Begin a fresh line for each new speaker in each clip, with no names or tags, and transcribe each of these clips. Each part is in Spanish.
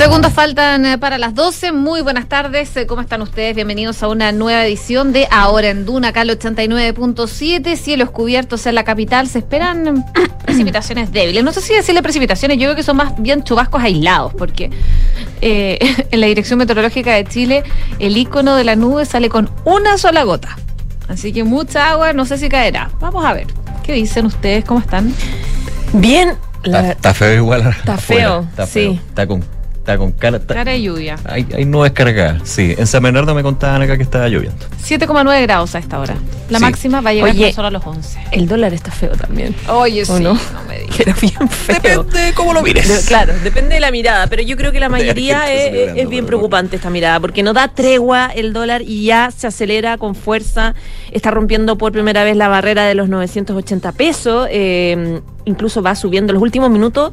Segundos faltan eh, para las 12. Muy buenas tardes. Eh, ¿Cómo están ustedes? Bienvenidos a una nueva edición de Ahora en Duna, acá al 89.7. Cielos cubiertos en la capital. Se esperan precipitaciones débiles. No sé si decirle precipitaciones, yo creo que son más bien chubascos aislados, porque eh, en la Dirección Meteorológica de Chile el icono de la nube sale con una sola gota. Así que mucha agua, no sé si caerá. Vamos a ver. ¿Qué dicen ustedes? ¿Cómo están?
Bien.
La... Está, feo igual.
Está feo,
está
feo.
sí. Está con Está con cara.
cara de lluvia.
Hay, hay nubes cargadas, sí. En San Bernardo me contaban acá que estaba lloviendo.
7,9 grados a esta hora. La
Sí.
máxima va a llegar
Oye,
solo a los 11.
El dólar está feo también.
Oye,
¿O no?
me digas.
Pero bien feo.
de cómo lo
De- claro, depende de la mirada, pero yo creo que la mayoría es, bien preocupante esta mirada, porque no da tregua el dólar y ya se acelera con fuerza, está rompiendo por primera vez la barrera de los 980 pesos, eh, incluso va subiendo en los últimos minutos,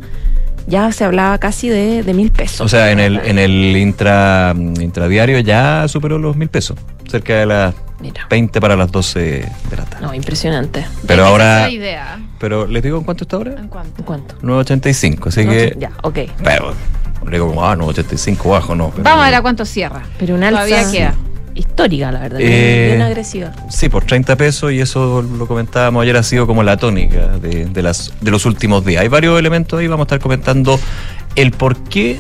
ya se hablaba casi de, de mil pesos.
O sea, en el, en el intra, intradiario ya superó los mil pesos. Cerca de las
Mira,
20 para las 12 de la tarde.
no, impresionante.
Pero ahora.
idea.
Pero les digo en cuánto está ahora.
¿En cuánto?
¿En cuánto?
9.85. Así
No,
que.
Ya, ok.
Pero. Le digo como, ah, 9.85 bajo, no. pero-
Vamos a ver a cuánto cierra.
Pero un alza
Todavía queda.
Histórica, la verdad,
Eh,
bien agresiva.
Sí, por 30 pesos y eso lo comentábamos ayer, ha sido como la tónica de, de las, de los últimos días. Hay varios elementos ahí, vamos a estar comentando el por qué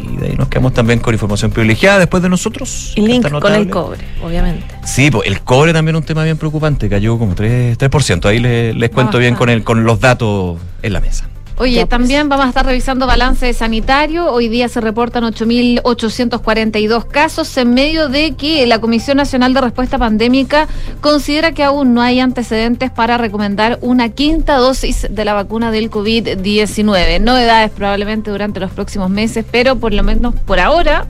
y de ahí nos quedamos también con información privilegiada después de nosotros.
Y link con el cobre, obviamente.
Sí, pues el cobre también es un tema bien preocupante, cayó como 3%. 3%. Ahí les, les cuento bien con, el, con los datos en la mesa.
Oye,
pues.
también vamos a estar revisando balance sanitario. Hoy día se reportan 8.842 casos en medio de que la Comisión Nacional de Respuesta Pandémica considera que aún no hay antecedentes para recomendar una quinta dosis de la vacuna del COVID-19. Novedades probablemente durante los próximos meses, pero por lo menos por ahora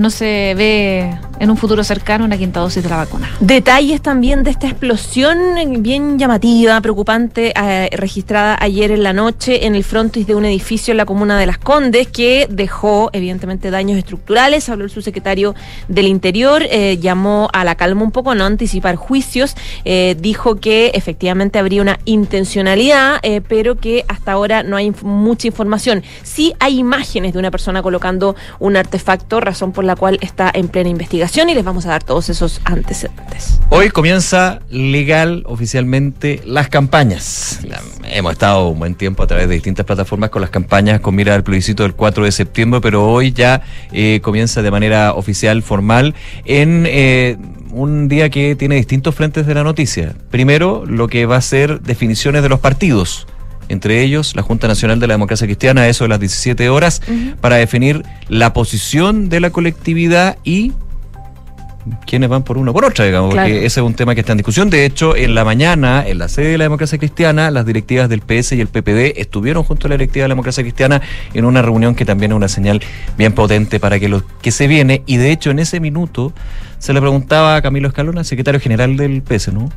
no se ve en un futuro cercano una quinta dosis de la vacuna.
Detalles también de esta explosión bien llamativa, preocupante, eh, registrada ayer en la noche en el frontis de un edificio en la comuna de Las Condes que dejó evidentemente daños estructurales. Habló el subsecretario del Interior, eh, llamó a la calma un poco, no anticipar juicios, eh, dijo que efectivamente habría una intencionalidad, pero que hasta ahora no hay mucha información. Sí hay imágenes de una persona colocando un artefacto, razón por la cual está en plena investigación y les vamos a dar todos esos antecedentes.
Hoy comienza legal oficialmente las campañas. La- hemos estado un buen tiempo a través de distintas plataformas con las campañas con mira al plebiscito del 4 de septiembre, pero hoy ya eh, comienza de manera oficial, formal, en eh, un día que tiene distintos frentes de la noticia. Primero, lo que va a ser definiciones de los partidos. Entre ellos, la Junta Nacional de la Democracia Cristiana, eso de las 17 horas, para definir la posición de la colectividad y quiénes van por uno o por otra, digamos,
Claro.
porque ese es un tema que está en discusión. De hecho, en la mañana, en la sede de la democracia cristiana, las directivas del PS y el PPD estuvieron junto a la directiva de la democracia cristiana en una reunión que también es una señal bien potente para que lo que se viene. Y de hecho, en ese minuto se le preguntaba a Camilo Escalona, secretario general del PS, ¿no?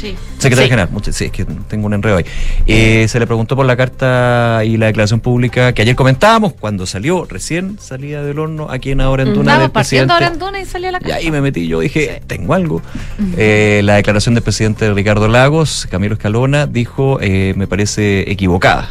Sí.
Secretario
Sí.
general, sí, es que tengo un enredo ahí. Eh, se le preguntó por la carta y la declaración pública que ayer comentábamos, cuando salió, recién salía del horno, aquí en ahora en Duna
Estamos partiendo ahora en Duna y salió la
Y
casa.
ahí me metí, yo dije, tengo algo. Eh, la declaración del presidente Ricardo Lagos, Camilo Escalona, dijo, eh, me parece equivocada.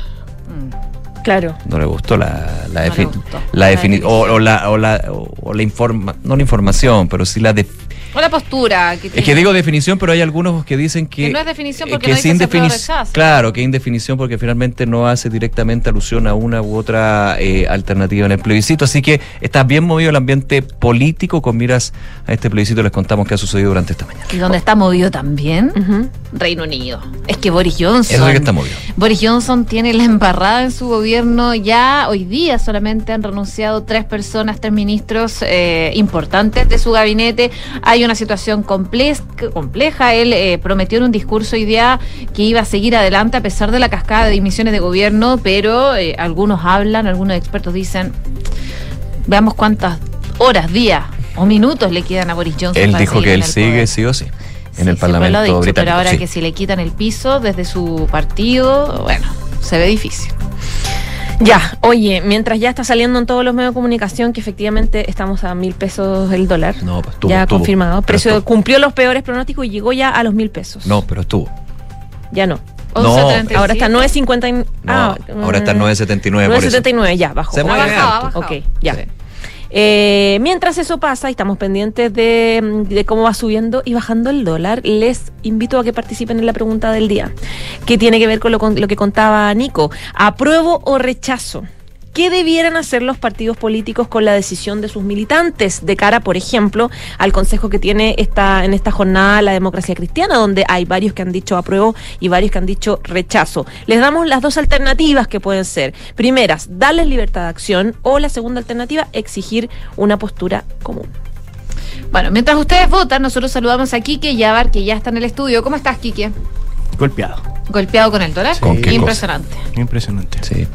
Mm.
Claro.
No le gustó la, la,
No le
defi-
gustó.
la
La
defini- o, o la, o la, o- o la informa, no la información, pero sí la def-
O la postura. Que
es que digo definición, pero hay algunos que dicen que.
Que no es definición
eh,
porque
que
no
es. Claro, que es indefinición porque finalmente no hace directamente alusión a una u otra eh, alternativa en el plebiscito. Así que está bien movido el ambiente político con miras a este plebiscito. Les contamos qué ha sucedido durante esta mañana.
Y donde está movido también. Reino Unido. Es que Boris Johnson.
Eso es que está movido.
Boris Johnson tiene la embarrada en su gobierno. Ya hoy día solamente han renunciado tres personas, tres ministros eh, importantes de su gabinete. Hay una situación comple- compleja. Él eh, prometió en un discurso hoy día que iba a seguir adelante a pesar de la cascada de dimisiones de gobierno, pero eh, algunos hablan, algunos expertos dicen, veamos cuántas horas, días o minutos le quedan a Boris Johnson.
Él
para
dijo que él sigue
poder".
sí o sí. en el
lo
Parlamento
dicho,
británico.
Pero ahora
sí.
que si le quitan el piso desde su partido, bueno, se ve difícil.
Ya, oye, mientras ya está saliendo en todos los medios de comunicación que efectivamente estamos a mil pesos el dólar.
No, pues estuvo,
ya
estuvo.
confirmado. Precio
estuvo.
cumplió los peores pronósticos y llegó ya a los mil pesos.
No, pero estuvo.
Ya no.
No,
11.37.
Ahora está 9.50. y-
No,
ah,
ahora está
mm,
9.79 por eso.
9.79, ya, bajó.
Se
Ha
mueve
bajado,
harto.
bajado.
Ok, ya.
Sí.
Eh, mientras eso pasa y estamos pendientes de, cómo va subiendo y bajando el dólar, les invito a que participen en la pregunta del día, que tiene que ver con lo, con lo que contaba Nico. ¿Apruebo o rechazo? ¿Qué debieran hacer los partidos políticos con la decisión de sus militantes de cara, por ejemplo, al consejo que tiene esta, en esta jornada la democracia cristiana, donde hay varios que han dicho apruebo y varios que han dicho rechazo? Les damos las dos alternativas que pueden ser. Primeras, darles libertad de acción o la segunda alternativa, exigir una postura común.
Bueno, mientras ustedes votan, nosotros saludamos a Quique Yavar, que ya está en el estudio. ¿Cómo estás, Quique?
Golpeado.
Golpeado con el dólar.
¿Con qué
Impresionante.
Impresionante.
Sí.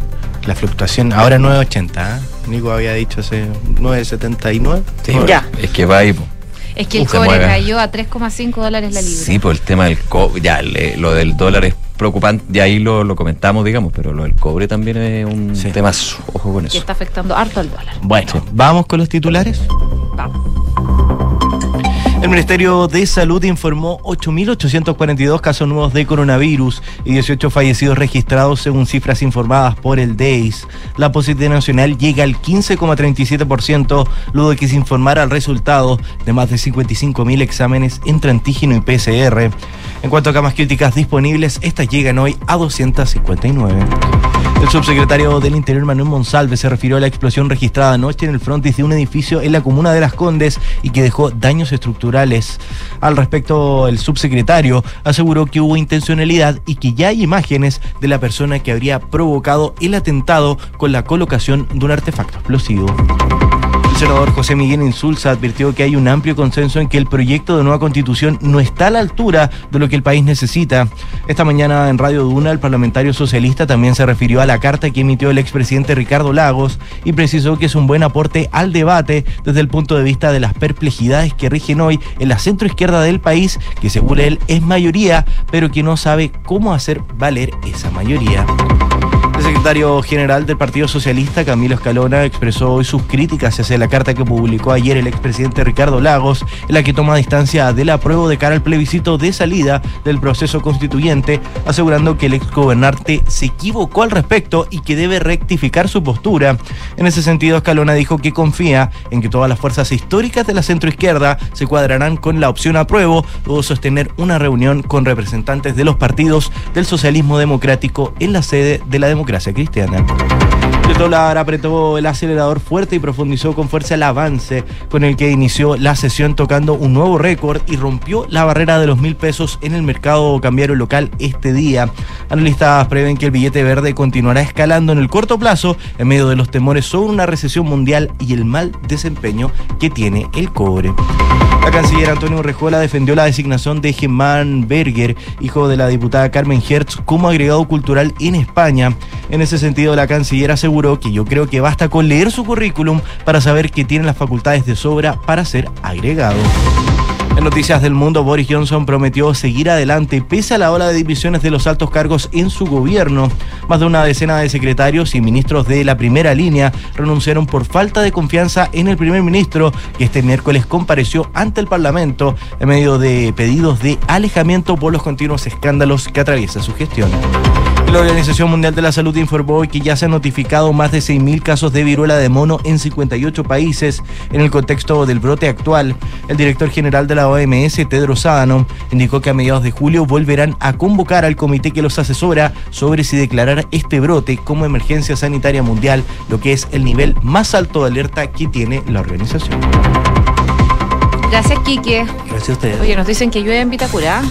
La fluctuación, ahora 9.80. ¿eh? Nico había dicho hace 9.79.
Sí,
Ya.
Es que va ahí. po.
Es que el cobre cayó a 3,5 dólares la libra.
Sí, por el tema del cobre. Ya, le- lo del dólar es preocupante. Ya ahí lo, lo comentamos, digamos, pero lo del cobre también es un
Sí.
tema. Ojo con
que
eso.
está afectando harto al dólar.
Bueno,
Sí.
vamos con los titulares.
Vamos.
El Ministerio de Salud informó 8.842 casos nuevos de coronavirus y 18 fallecidos registrados según cifras informadas por el DEIS. La positividad nacional llega al 15,37% luego de que se informara el resultado de más de 55.000 exámenes entre antígeno y PCR. En cuanto a camas críticas disponibles, estas llegan hoy a 259. El subsecretario del Interior Manuel Monsalve se refirió a la explosión registrada anoche en el frontis de un edificio en la comuna de Las Condes y que dejó daños estructurales. Al respecto, el subsecretario aseguró que hubo intencionalidad y que ya hay imágenes de la persona que habría provocado el atentado con la colocación de un artefacto explosivo. El senador José Miguel Insulza advirtió que hay un amplio consenso en que el proyecto de nueva constitución no está a la altura de lo que el país necesita. Esta mañana en Radio Duna, el parlamentario socialista también se refirió a la carta que emitió el expresidente Ricardo Lagos y precisó que es un buen aporte al debate desde el punto de vista de las perplejidades que rigen hoy en la centroizquierda del país, que según él es mayoría, pero que no sabe cómo hacer valer esa mayoría. Secretario general del Partido Socialista, Camilo Escalona, expresó hoy sus críticas hacia la carta que publicó ayer el expresidente Ricardo Lagos, en la que toma distancia del apruebo de cara al plebiscito de salida del proceso constituyente, asegurando que el exgobernante se equivocó al respecto y que debe rectificar su postura. En ese sentido, Escalona dijo que confía en que todas las fuerzas históricas de la centroizquierda se cuadrarán con la opción apruebo, luego sostener una reunión con representantes de los partidos del socialismo democrático en la sede de la democracia cristiana. El dólar apretó el acelerador fuerte y profundizó con fuerza el avance con el que inició la sesión tocando un nuevo récord y rompió la barrera de los mil pesos en el mercado cambiario local este día. Analistas prevén que el billete verde continuará escalando en el corto plazo en medio de los temores sobre una recesión mundial y el mal desempeño que tiene el cobre. La canciller Antonio Rejola defendió la designación de Germán Berger, hijo de la diputada Carmen Hertz, como agregado cultural en España. En ese sentido, la canciller aseguró que yo creo que basta con leer su currículum para saber que tiene las facultades de sobra para ser agregado. En Noticias del Mundo, Boris Johnson prometió seguir adelante pese a la ola de divisiones de los altos cargos en su gobierno. Más de una decena de secretarios y ministros de la primera línea renunciaron por falta de confianza en el primer ministro, que este miércoles compareció ante el Parlamento en medio de pedidos de alejamiento por los continuos escándalos que atraviesa su gestión. La Organización Mundial de la Salud informó hoy que ya se han notificado más de 6.000 casos de viruela de mono en 58 países en el contexto del brote actual. El director general de la OMS, Tedros Adhanom, indicó que a mediados de julio volverán a convocar al comité que los asesora sobre si declarar este brote como emergencia sanitaria mundial, lo que es el nivel más alto de alerta que tiene la organización.
Gracias, Quique.
Gracias a ustedes.
Oye, nos dicen que llueve en Vitacura.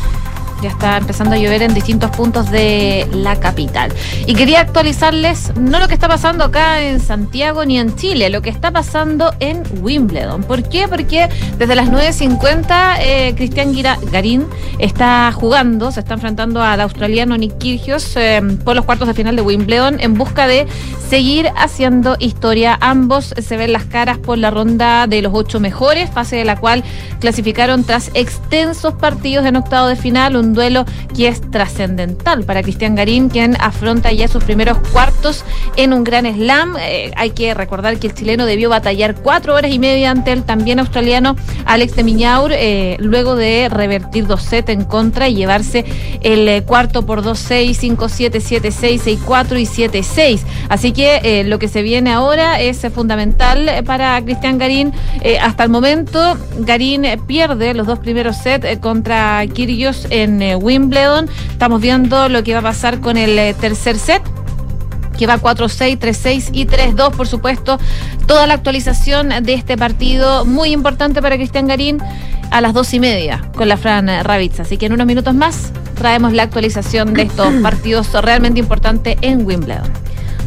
Ya está empezando a llover en distintos puntos de la capital. Y quería actualizarles no lo que está pasando acá en Santiago ni en Chile, lo que está pasando en Wimbledon. ¿Por qué? Porque desde las 9.50 eh, Cristian Garín está jugando, se está enfrentando al australiano Nick Kyrgios eh, por los cuartos de final de Wimbledon en busca de seguir haciendo historia. Ambos se ven las caras por la ronda de los ocho mejores, fase de la cual clasificaron tras extensos partidos en octavo de final, duelo que es trascendental para Cristian Garín, quien afronta ya sus primeros cuartos en un gran slam. Eh, hay que recordar que el chileno debió batallar cuatro horas y media ante el también australiano Alex de Miñaur, eh, luego de revertir dos sets en contra y llevarse el eh, cuarto por 2-6, 5-7, 7-6, 6-4 y 7-6. Así que lo que se viene ahora es fundamental para Cristian Garín. hasta el momento, Garín pierde los dos primeros sets contra Kyrgios en Wimbledon. Estamos viendo lo que va a pasar con el eh, tercer set que va 4-6, 3-6 y 3-2, por supuesto. Toda la actualización de este partido, muy importante para Cristian Garín, a las dos y media con la Fran Ravitz. Así que en unos minutos más traemos la actualización de estos partidos realmente importantes en Wimbledon.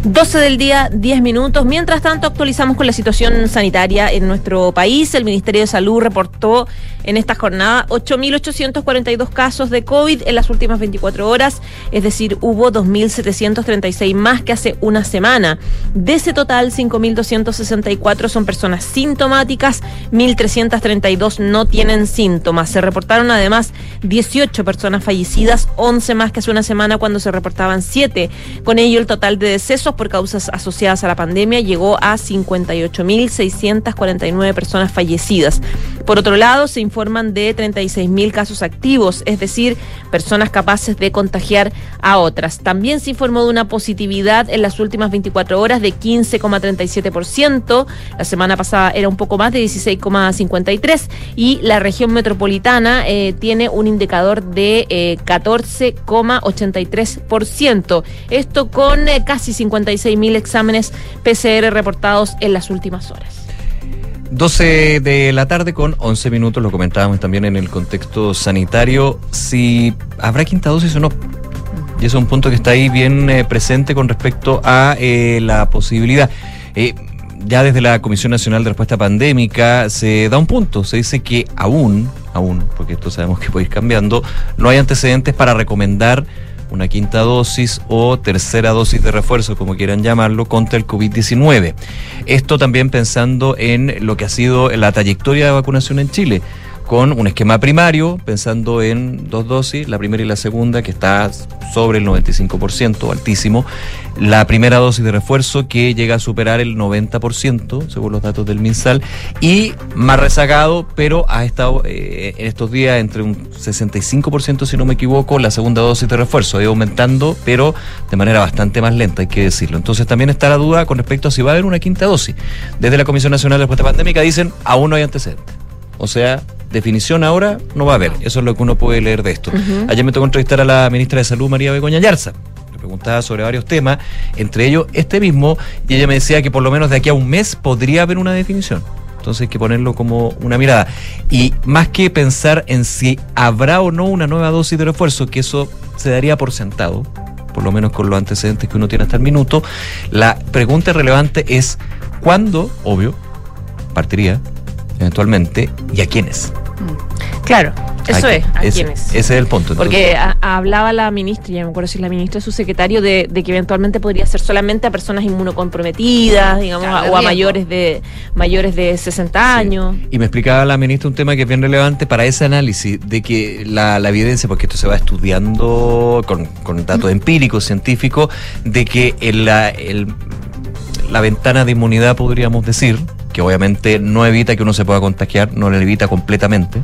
12 del día, 10 minutos. Mientras tanto, actualizamos con la situación sanitaria en nuestro país. El Ministerio de Salud reportó en esta jornada 8.842 casos de COVID en las últimas 24 horas, es decir, hubo 2.736 más que hace una semana. De ese total, 5.264 son personas sintomáticas, 1.332 no tienen síntomas. Se reportaron además 18 personas fallecidas, 11 más que hace una semana cuando se reportaban 7. Con ello, el total de decesos por causas asociadas a la pandemia llegó a 58.649 personas fallecidas. Por otro lado, se informan de 36.000 casos activos, es decir, personas capaces de contagiar a otras. También se informó de una positividad en las últimas 24 horas de 15,37%. La semana pasada era un poco más de 16,53% y la región metropolitana eh, tiene un indicador de 14,83%. Eh, Esto con eh, casi 50 mil exámenes PCR reportados en las últimas horas.
12 de la tarde con 11 minutos, lo comentábamos también en el contexto sanitario, si habrá quinta dosis o no. Y es un punto que está ahí bien eh, presente con respecto a eh, la posibilidad. Eh, ya desde la Comisión Nacional de Respuesta Pandémica se da un punto, se dice que aún, aún, porque esto sabemos que puede ir cambiando, no hay antecedentes para recomendar una quinta dosis o tercera dosis de refuerzo, como quieran llamarlo, contra el COVID-19. Esto también pensando en lo que ha sido la trayectoria de vacunación en Chile con un esquema primario, pensando en dos dosis, la primera y la segunda, que está sobre el 95%, altísimo. La primera dosis de refuerzo, que llega a superar el 90%, según los datos del MinSal. Y más rezagado, pero ha estado eh, en estos días entre un 65%, si no me equivoco, la segunda dosis de refuerzo. Ha ido aumentando, pero de manera bastante más lenta, hay que decirlo. Entonces también está la duda con respecto a si va a haber una quinta dosis. Desde la Comisión Nacional de Respuesta Pandémica dicen, aún no hay antecedentes. O sea, definición ahora no va a haber. Eso es lo que uno puede leer de esto. Ayer me tocó entrevistar a la ministra de Salud, María Begoña Yarza. Le preguntaba sobre varios temas, entre ellos este mismo, y ella me decía que por lo menos de aquí a un mes podría haber una definición. Entonces hay que ponerlo como una mirada. Y más que pensar en si habrá o no una nueva dosis de refuerzo, que eso se daría por sentado, por lo menos con los antecedentes que uno tiene hasta el minuto, la pregunta relevante es cuándo, obvio, partiría eventualmente y a quiénes.
Claro, eso es, ¿a quiénes?
Ese es el punto.
Porque hablaba la ministra, ya me acuerdo si la ministra es su secretario, de, que eventualmente podría ser solamente a personas inmunocomprometidas, digamos, o a mayores de mayores de 60 años.
Y me explicaba la ministra un tema que es bien relevante para ese análisis, de que la, evidencia, porque esto se va estudiando con, con datos empíricos, científicos, de que el, la ventana de inmunidad, podríamos decir, que obviamente no evita que uno se pueda contagiar, no lo evita completamente,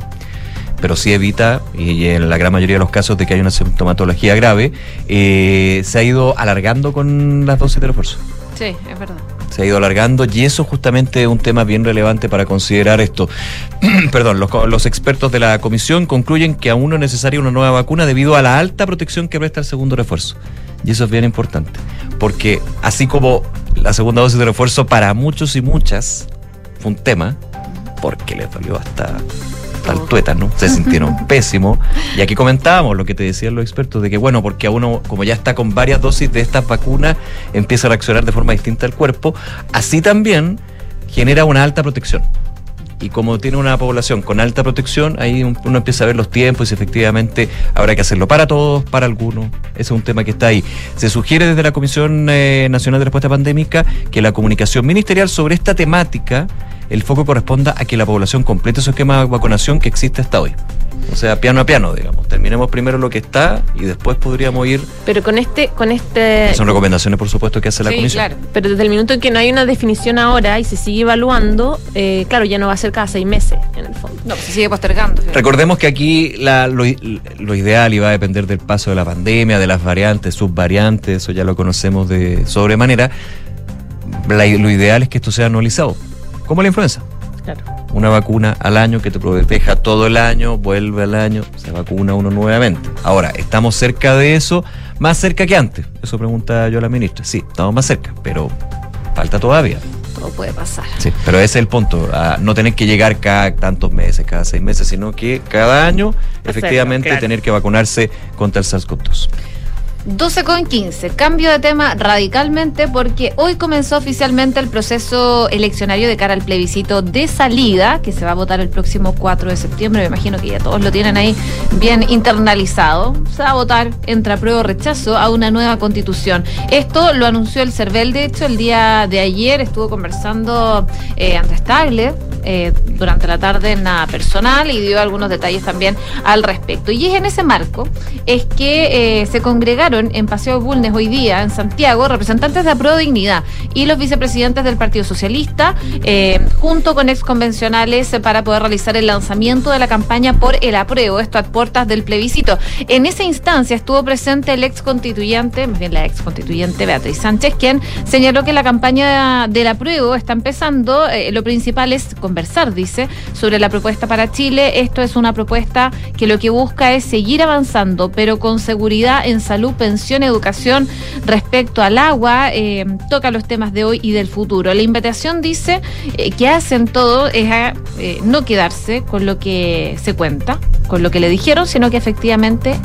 pero sí evita, y en la gran mayoría de los casos de que hay una sintomatología grave, eh, se ha ido alargando con las dosis de refuerzo.
Sí, es verdad.
Se ha ido alargando y eso justamente es un tema bien relevante para considerar esto. Perdón, los, los, expertos de la comisión concluyen que aún no es necesaria una nueva vacuna debido a la alta protección que presta el segundo refuerzo. Y eso es bien importante, porque así como la segunda dosis de refuerzo para muchos y muchas fue un tema, porque le dolió hasta, total tuétano, se sintieron pésimos. Y aquí comentábamos lo que te decían los expertos, de que bueno, porque a uno, como ya está con varias dosis de estas vacunas, empieza a reaccionar de forma distinta al cuerpo. Así también genera una alta protección y como tiene una población con alta protección, ahí uno empieza a ver los tiempos y efectivamente habrá que hacerlo para todos, para algunos. Ese es un tema que está ahí. Se sugiere desde la Comisión eh, Nacional de Respuesta Pandémica que la comunicación ministerial sobre esta temática, el foco corresponda a que la población complete su esquema de vacunación que existe hasta hoy. O sea, piano a piano, digamos. Terminemos primero lo que está y después podríamos ir.
Pero con este, con este.
Son recomendaciones, por supuesto, que hace la comisión.
Claro. Pero desde el minuto en que no hay una definición ahora y se sigue evaluando, eh, claro, ya no va a ser cada seis meses, en el fondo.
No, se sigue postergando.
Recordemos que aquí la, lo, lo, ideal iba a depender del paso de la pandemia, de las variantes, subvariantes, eso ya lo conocemos de sobremanera. La, lo ideal es que esto sea anualizado, como la influenza.
Claro
una vacuna al año que te proteja todo el año, vuelve al año, se vacuna uno nuevamente. Ahora, ¿estamos cerca de eso? Más cerca que antes. Eso pregunta yo a la ministra. Sí, estamos más cerca, pero falta todavía.
Todo puede pasar.
Sí, pero ese es el punto. no tener que llegar cada tantos meses, cada seis meses, sino que cada año, efectivamente, tener que vacunarse contra el SARS-CoV-2.
12 con 15. Cambio de tema radicalmente porque hoy comenzó oficialmente el proceso eleccionario de cara al plebiscito de salida, que se va a votar el próximo 4 de septiembre. Me imagino que ya todos lo tienen ahí bien internalizado. Se va a votar entre apruebo o rechazo a una nueva constitución. Esto lo anunció el CERVEL, de hecho, el día de ayer estuvo conversando eh, Andrés Tagle eh, durante la tarde en nada personal y dio algunos detalles también al respecto. Y es en ese marco es que eh, se congregaron en Paseo Bulnes hoy día en Santiago representantes de Apro Dignidad y los vicepresidentes del Partido Socialista eh, junto con exconvencionales para poder realizar el lanzamiento de la campaña por el apruebo, esto a puertas del plebiscito. En esa instancia estuvo presente el ex constituyente, más bien la ex constituyente Beatriz Sánchez, quien señaló que la campaña del apruebo está empezando. lo principal es conversar, dice, sobre la propuesta para Chile. Esto es una propuesta que lo que busca es seguir avanzando, pero con seguridad en salud, pensión, educación respecto al agua, eh, toca los temas de hoy y del futuro. La invitación dice eh, que hacen todo es a eh, no quedarse con lo que se cuenta, con lo que le dijeron, sino que efectivamente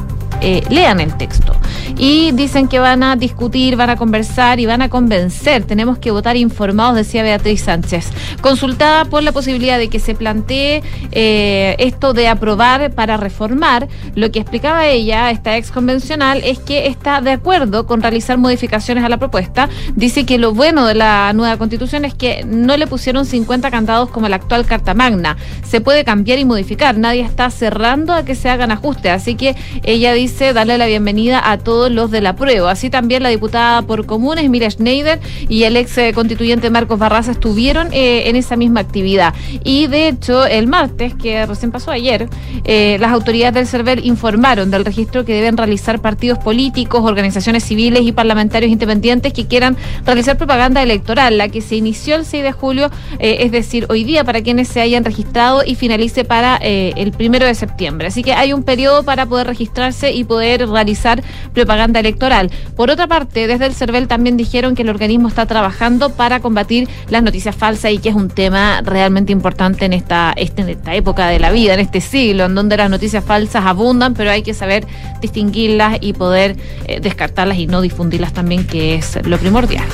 lean el texto y dicen que van a discutir, van a conversar y van a convencer. Tenemos que votar informados, decía Beatriz Sánchez. Consultada por la posibilidad de que se plantee eh, esto de aprobar para reformar, lo que explicaba ella, esta ex convencional, es que está de acuerdo con realizar modificaciones a la propuesta. Dice que lo bueno de la nueva constitución es que no le pusieron 50 candados como la actual Carta Magna. Se puede cambiar y modificar. Nadie está cerrando a que se hagan ajustes. Así que ella dice darle la bienvenida a todos los de la prueba. Así también la diputada por comunes, Mira Schneider, y el ex eh, constituyente Marcos Barraza estuvieron eh, en esa misma actividad. Y de hecho, el martes, que recién pasó ayer, eh, las autoridades del CERVEL informaron del registro que deben realizar partidos políticos, organizaciones civiles y parlamentarios independientes que quieran realizar propaganda electoral, la que se inició el 6 de julio, es decir, hoy día para quienes se hayan registrado y finalice para el primero de septiembre. Así que hay un periodo para poder registrarse y poder realizar propaganda electoral. Por otra parte, desde el CERVEL también dijeron que el organismo está trabajando para combatir las noticias falsas y que es un tema realmente importante en esta, este, en esta época de la vida, en este siglo, en donde las noticias falsas abundan, pero hay que saber distinguirlas y poder eh, descartarlas y no difundirlas también, que es lo primordial.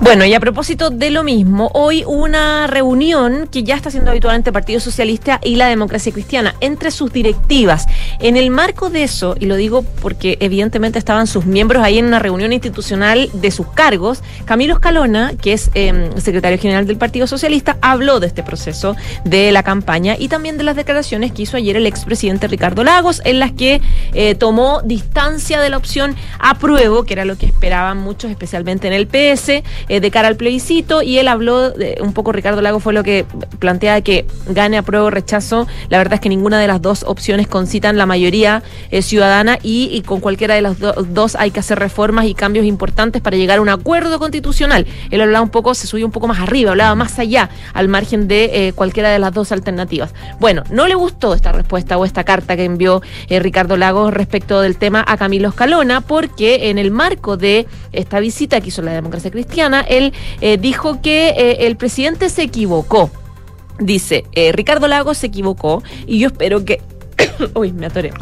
Bueno, y a propósito de lo mismo, hoy una reunión que ya está siendo habitual entre el Partido Socialista y la Democracia Cristiana, entre sus directivas. En el marco de eso, y lo digo porque evidentemente estaban sus miembros ahí en una reunión institucional de sus cargos, Camilo Escalona, que es eh, secretario general del Partido Socialista, habló de este proceso de la campaña y también de las declaraciones que hizo ayer el expresidente Ricardo Lagos, en las que eh, tomó distancia de la opción apruebo, que era lo que esperaban muchos, especialmente en el PS eh, de cara al plebiscito y él habló, un poco Ricardo Lago fue lo que plantea que gane a prueba o rechazo. La verdad es que ninguna de las dos opciones concitan la mayoría eh, ciudadana y, con cualquiera de las dos hay que hacer reformas y cambios importantes para llegar a un acuerdo constitucional. Él hablaba un poco, se subió un poco más arriba, hablaba más allá, al margen de eh, cualquiera de las dos alternativas. Bueno, no le gustó esta respuesta o esta carta que envió Ricardo Lagos respecto del tema a Camilo Escalona, porque en el marco de esta visita que hizo la democracia cristiana, él eh, dijo que eh, el presidente se equivocó dice, eh, Ricardo Lagos se equivocó y yo espero que... Uy, me atoré.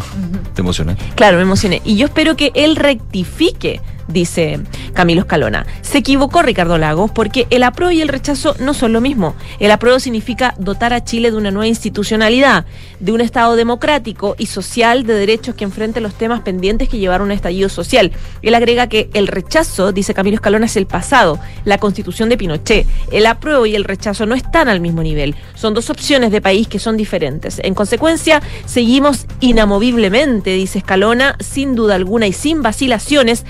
¿Te emociona?
Claro, me emocioné. Y yo espero que él rectifique dice Camilo Escalona. Se equivocó Ricardo Lagos porque el apruebo y el rechazo no son lo mismo. El apruebo significa dotar a Chile de una nueva institucionalidad, de un Estado democrático y social de derechos que enfrente los temas pendientes que llevaron a un estallido social. Él agrega que el rechazo, dice Camilo Escalona, es el pasado, la constitución de Pinochet. El apruebo y el rechazo no están al mismo nivel. Son dos opciones de país que son diferentes. En consecuencia, seguimos inamoviblemente, dice Escalona, sin duda alguna y sin vacilaciones,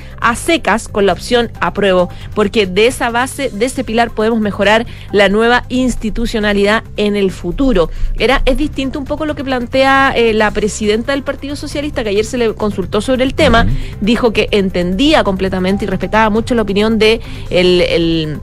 secas con la opción apruebo, porque de esa base, de ese pilar podemos mejorar la nueva institucionalidad en el futuro. Era, es distinto un poco lo que plantea eh, la presidenta del Partido Socialista, que ayer se le consultó sobre el tema, dijo que entendía completamente y respetaba mucho la opinión de el el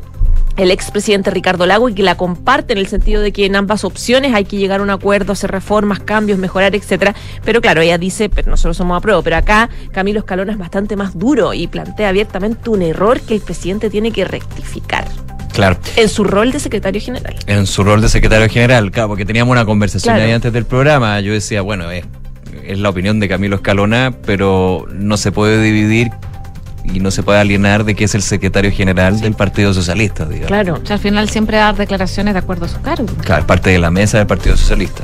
expresidente Ricardo Lago y que la comparte en el sentido de que en ambas opciones hay que llegar a un acuerdo, hacer reformas, cambios, mejorar, etcétera. Pero claro, ella dice, pero nosotros somos a prueba, pero acá Camilo Escalona es bastante más duro y plantea abiertamente un error que el presidente tiene que rectificar.
Claro.
En su rol de secretario general.
En su rol de secretario general, claro, porque teníamos una conversación ahí antes del programa. Yo decía, bueno, es, es la opinión de Camilo Escalona, pero no se puede dividir y no se puede alienar de que es el secretario general del Partido Socialista, digamos.
Claro, o sea, al final siempre da declaraciones de acuerdo a su cargo.
Claro, parte de la mesa del Partido Socialista.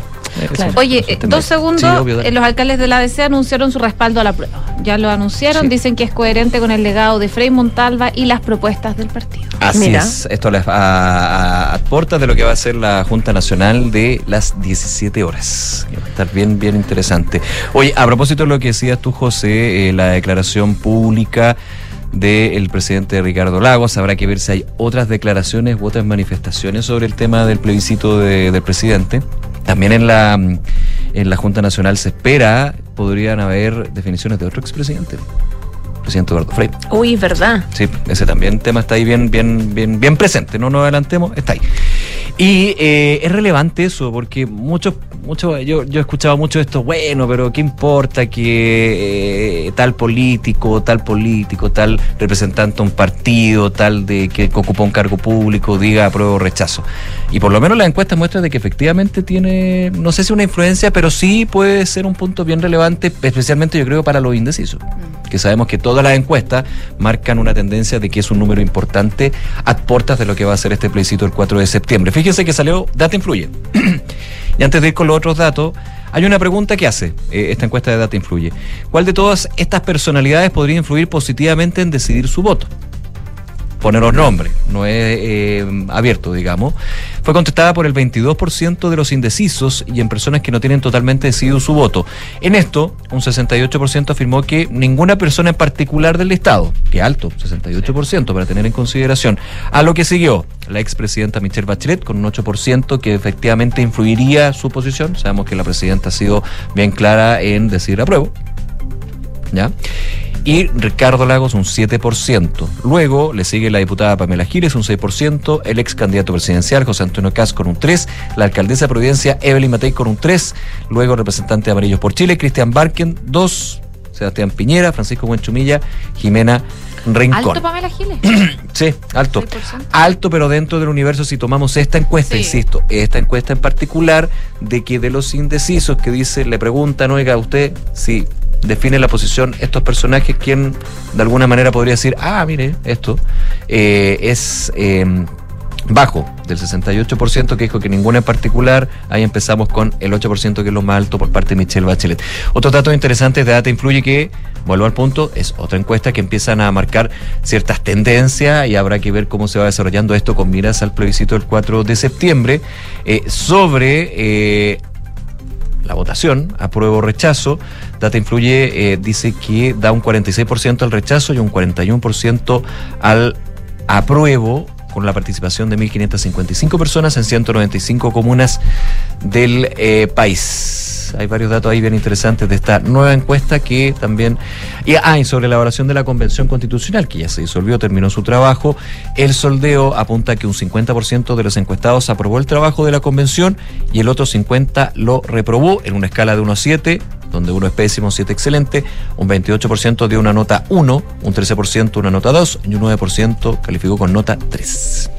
Oye, eh, dos segundos. Eh, los alcaldes de la ABC anunciaron su respaldo a la prueba. Ya lo anunciaron, dicen que es coherente con el legado de Frei Montalva y las propuestas del partido.
Así es. Esto les a, aporta de lo que va a ser la Junta Nacional de las 17 horas. Va a estar bien, bien interesante. Oye, a propósito de lo que decías tú, José, eh, la declaración pública del presidente Ricardo Lagos. Habrá que ver si hay otras declaraciones u otras manifestaciones sobre el tema del plebiscito del presidente. También en la, en la Junta Nacional se espera, podrían haber definiciones de otro expresidente presidente Eduardo Frei.
Uy, verdad.
Sí, ese también tema está ahí bien, bien, bien, bien presente. No nos adelantemos, está ahí. Y eh, es relevante eso, porque muchos, muchos, yo, yo he escuchado mucho esto, bueno, pero ¿qué importa que eh, tal político, tal político, tal representante de un partido, tal de que, ocupa un cargo público, diga apruebo o rechazo? Y por lo menos la encuesta muestra de que efectivamente tiene, no sé si una influencia, pero sí puede ser un punto bien relevante, especialmente yo creo para los indecisos, mm. que sabemos que todas las encuestas marcan una tendencia de que es un número importante a puertas de lo que va a ser este plebiscito el 4 de septiembre. Fíjense que salió Data Influye. y antes de ir con los otros datos, hay una pregunta que hace eh, esta encuesta de Data Influye. ¿Cuál de todas estas personalidades podría influir positivamente en decidir su voto? Poner los nombres, no es eh, abierto, digamos, fue contestada por el 22% de los indecisos y en personas que no tienen totalmente decidido su voto. En esto, un 68% afirmó que ninguna persona en particular del Estado, que alto, 68% para tener en consideración, a lo que siguió la expresidenta Michelle Bachelet con un 8% que efectivamente influiría su posición. Sabemos que la presidenta ha sido bien clara en decir apruebo. ¿Ya? Y Ricardo Lagos un 7%. Luego le sigue la diputada Pamela Giles un 6%, el ex candidato presidencial José Antonio Cas con un 3%, la alcaldesa de Providencia Evelyn Matei con un 3%, luego representante de Amarillos por Chile Cristian Barken 2%, Sebastián Piñera, Francisco Buenchumilla, Jimena Rincón.
¿Alto Pamela Giles?
sí, alto. Alto, pero dentro del universo, si tomamos esta encuesta, insisto, esta encuesta en particular, de que de los indecisos que dice, le preguntan, oiga, usted, si define la posición estos personajes, quien de alguna manera podría decir, ah, mire, esto eh, es eh, bajo del 68% que dijo que ninguna en particular, ahí empezamos con el 8% que es lo más alto por parte de Michelle Bachelet. Otro dato interesante de Data Influye que, vuelvo al punto, es otra encuesta que empiezan a marcar ciertas tendencias y habrá que ver cómo se va desarrollando esto con miras al plebiscito del 4 de septiembre eh, sobre la votación, apruebo o rechazo. Data Influye eh, dice que da un 46% al rechazo y un 41% al apruebo con la participación de 1.555 personas en 195 comunas del eh, país. Hay varios datos ahí bien interesantes de esta nueva encuesta que también... Y, ah, sobre la elaboración de la Convención Constitucional, que ya se disolvió, terminó su trabajo. El soldeo apunta que un 50% de los encuestados aprobó el trabajo de la Convención y el otro 50% lo reprobó en una escala de 1 a 7 donde uno es pésimo, 7 excelente, un 28% dio una nota 1, un 13% una nota 2 y un 9% calificó con nota 3.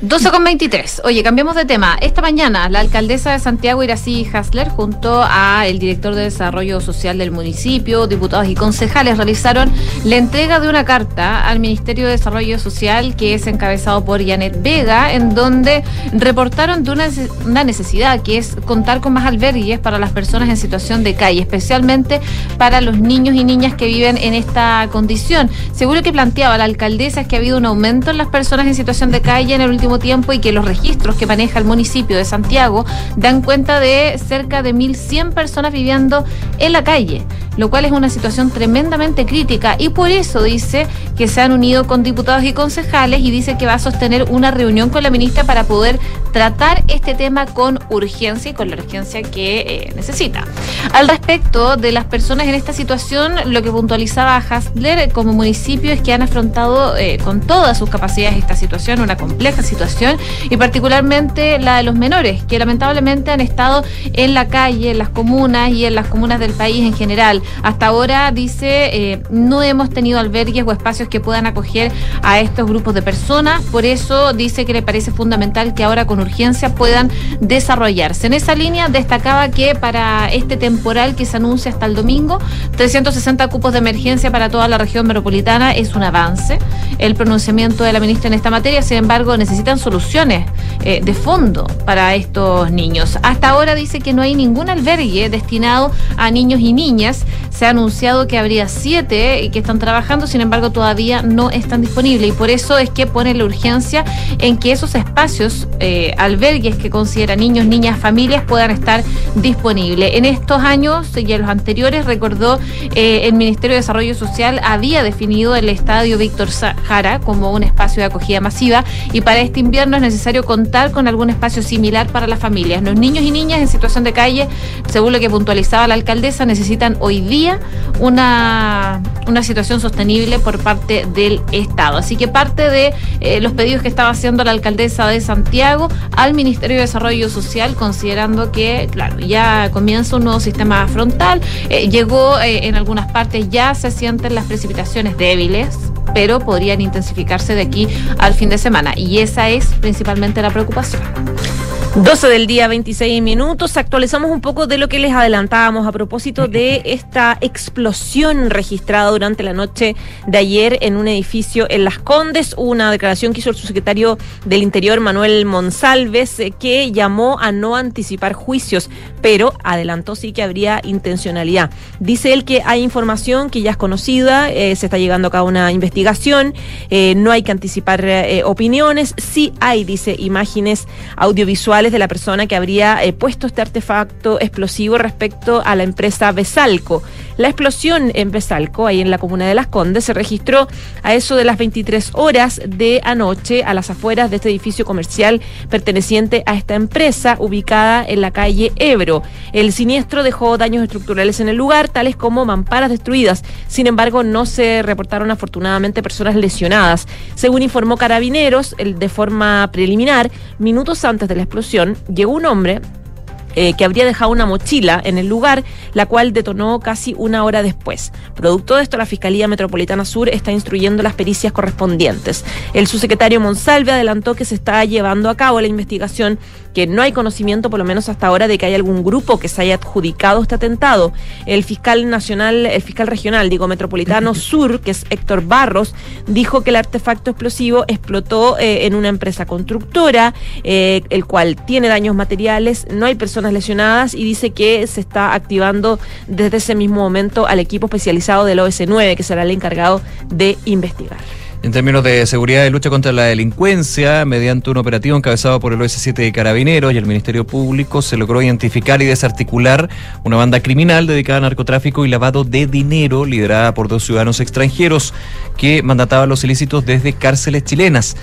12 con 23. Oye, cambiamos de tema. Esta mañana, la alcaldesa de Santiago, Irací Hasler, junto a el director de Desarrollo Social del municipio, diputados y concejales, realizaron la entrega de una carta al Ministerio de Desarrollo Social que es encabezado por Janet Vega, en donde reportaron de una, una necesidad que es contar con más albergues para las personas en situación de calle, especialmente para los niños y niñas que viven en esta condición. Seguro que planteaba la alcaldesa es que ha habido un aumento en las personas en situación de calle en el último tiempo y que los registros que maneja el municipio de Santiago dan cuenta de cerca de 1.100 personas viviendo en la calle, lo cual es una situación tremendamente crítica y por eso dice que se han unido con diputados y concejales y dice que va a sostener una reunión con la ministra para poder tratar este tema con urgencia y con la urgencia que eh, necesita. Al respecto de las personas en esta situación, lo que puntualizaba Hasler como municipio es que han afrontado eh, con todas sus capacidades esta situación, una compleja situación y particularmente la de los menores, que lamentablemente han estado en la calle, en las comunas y en las comunas del país en general. Hasta ahora, dice, eh, no hemos tenido albergues o espacios que puedan acoger a estos grupos de personas, por eso dice que le parece fundamental que ahora con urgencia puedan desarrollarse. En esa línea destacaba que para este temporal que se anuncia hasta el domingo, 360 cupos de emergencia para toda la región metropolitana es un avance. El pronunciamiento de la ministra en esta materia, sin embargo, necesita soluciones eh, de fondo para estos niños. Hasta ahora dice que no hay ningún albergue destinado a niños y niñas. Se ha anunciado que habría siete y que están trabajando, sin embargo todavía no están disponibles y por eso es que pone la urgencia en que esos espacios, eh, albergues que considera niños, niñas, familias puedan estar disponibles. En estos años y en los anteriores, recordó, eh, el Ministerio de Desarrollo Social había definido el Estadio Víctor Jara como un espacio de acogida masiva y para este invierno es necesario contar con algún espacio similar para las familias. Los niños y niñas en situación de calle, según lo que puntualizaba la alcaldesa, necesitan hoy día una, una situación sostenible por parte del Estado. Así que parte de eh, los pedidos que estaba haciendo la alcaldesa de Santiago al Ministerio de Desarrollo Social, considerando que, claro, ya comienza un nuevo sistema frontal, eh, llegó eh, en algunas partes, ya se sienten las precipitaciones débiles pero podrían intensificarse de aquí al fin de semana. Y esa es principalmente la preocupación.
12 del día, 26 minutos. Actualizamos un poco de lo que les adelantábamos a propósito de esta explosión registrada durante la noche de ayer en un edificio en Las Condes. Una declaración que hizo el subsecretario del Interior, Manuel Monsalves, eh, que llamó a no anticipar juicios, pero adelantó sí que habría intencionalidad. Dice él que hay información que ya es conocida, eh, se está llegando a una investigación, eh, no hay que anticipar opiniones, sí hay, dice, imágenes audiovisuales de la persona que habría eh, puesto este artefacto explosivo respecto a la empresa Besalco. La explosión en Besalco, ahí en la comuna de Las Condes, se registró a eso de las 23 horas de anoche a las afueras de este edificio comercial perteneciente a esta empresa ubicada en la calle Ebro. El siniestro dejó daños estructurales en el lugar, tales como mamparas destruidas. Sin embargo, no se reportaron afortunadamente personas lesionadas. Según informó Carabineros, de forma preliminar, minutos antes de la explosión, llegó un hombre eh, que habría dejado una mochila en el lugar, la cual detonó casi una hora después. Producto de esto, la Fiscalía Metropolitana Sur está instruyendo las pericias correspondientes. El subsecretario Monsalve adelantó que se está llevando a cabo la investigación que no hay conocimiento, por lo menos hasta ahora, de que hay algún grupo que se haya adjudicado este atentado. El fiscal nacional, el fiscal regional, digo, metropolitano sur, que es Héctor Barros, dijo que el artefacto explosivo explotó eh, en una empresa constructora, eh, el cual tiene daños materiales, no hay personas lesionadas y dice que se está activando desde ese mismo momento al equipo especializado del OS9, que será el encargado de investigar.
En términos de seguridad y lucha contra la delincuencia, mediante un operativo encabezado por el OS7 de Carabineros y el Ministerio Público, se logró identificar y desarticular una banda criminal dedicada a narcotráfico y lavado de dinero, liderada por dos ciudadanos extranjeros que mandataban los ilícitos desde cárceles chilenas.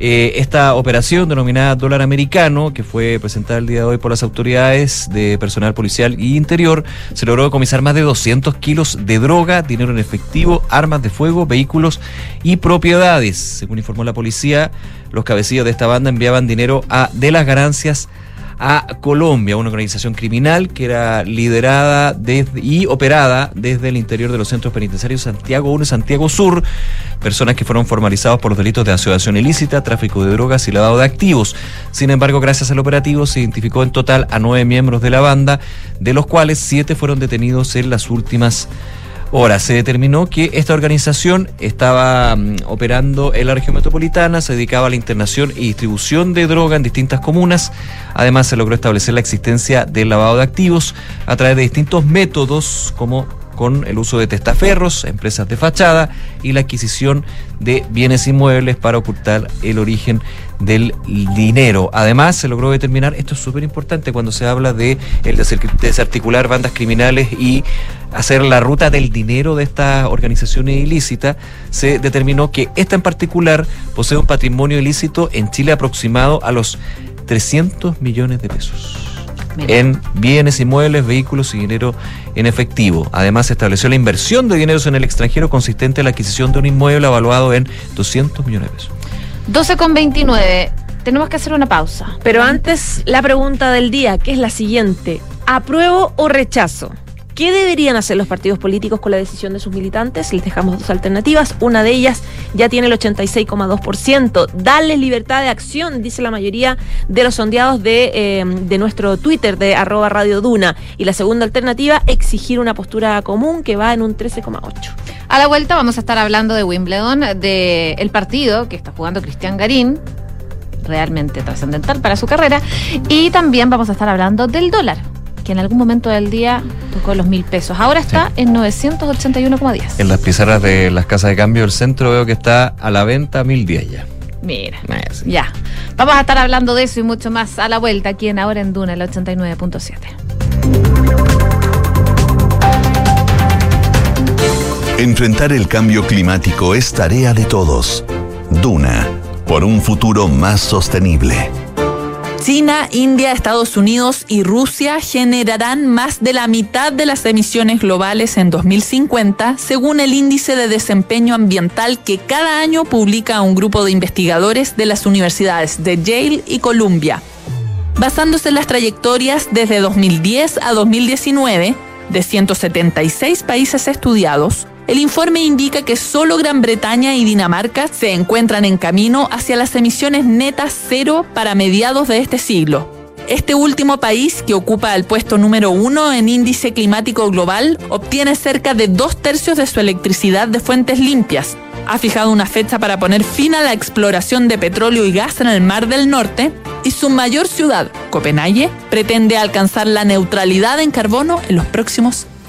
Eh, esta operación denominada dólar americano, que fue presentada el día de hoy por las autoridades de personal policial y interior, se logró decomisar más de 200 kilos de droga, dinero en efectivo, armas de fuego, vehículos y propiedades. Según informó la policía, los cabecillos de esta banda enviaban dinero a, de las ganancias a Colombia, una organización criminal que era liderada desde, y operada desde el interior de los centros penitenciarios Santiago 1 y Santiago Sur, personas que fueron formalizados por los delitos de asociación ilícita, tráfico de drogas y lavado de activos. Sin embargo, gracias al operativo se identificó en total a nueve miembros de la banda, de los cuales siete fueron detenidos en las últimas Ahora, se determinó que esta organización estaba mm, operando en la región metropolitana, se dedicaba a la internación y distribución de droga en distintas comunas. Además, se logró establecer la existencia del lavado de activos a través de distintos métodos como con el uso de testaferros, empresas de fachada y la adquisición de bienes inmuebles para ocultar el origen del dinero. Además, se logró determinar, esto es súper importante cuando se habla de el desarticular bandas criminales y hacer la ruta del dinero de estas organizaciones ilícitas, se determinó que esta en particular posee un patrimonio ilícito en Chile aproximado a los 300 millones de pesos en bienes, inmuebles, vehículos y dinero en efectivo. Además, se estableció la inversión de dineros en el extranjero consistente en la adquisición de un inmueble evaluado en 200 millones de pesos.
12 con 29. Tenemos que hacer una pausa.
Pero antes, la pregunta del día, que es la siguiente. ¿Apruebo o rechazo? ¿Qué deberían hacer los partidos políticos con la decisión de sus militantes? Les dejamos dos alternativas. Una de ellas ya tiene el 86,2%. Darles libertad de acción, dice la mayoría de los sondeados de, em, de nuestro Twitter de arroba Radio Duna. Y la segunda alternativa, exigir una postura común que va en un 13,8%.
A la vuelta vamos a estar hablando de Wimbledon, del partido que está jugando Cristian Garín, realmente trascendental para su carrera. Y también vamos a estar hablando del dólar que en algún momento del día tocó los mil pesos. Ahora está en 981,10.
En las pizarras de las casas de cambio del centro veo que está a la venta 1010 ya.
Mira, ya. Vamos a estar hablando de eso y mucho más a la vuelta aquí en Ahora en Duna, el 89.7.
Enfrentar el cambio climático es tarea de todos. Duna, por un futuro más sostenible.
China, India, Estados Unidos y Rusia generarán más de la mitad de las emisiones globales en 2050, según el índice de desempeño ambiental que cada año publica un grupo de investigadores de las universidades de Yale y Columbia. Basándose en las trayectorias desde 2010 a 2019 de 176 países estudiados, el informe indica que solo Gran Bretaña y Dinamarca se encuentran en camino hacia las emisiones netas cero para mediados de este siglo. Este último país, que ocupa el puesto número uno en índice climático global, obtiene cerca de dos tercios de su electricidad de fuentes limpias. Ha fijado una fecha para poner fin a la exploración de petróleo y gas en el Mar del Norte y su mayor ciudad, Copenhague, pretende alcanzar la neutralidad en carbono en los próximos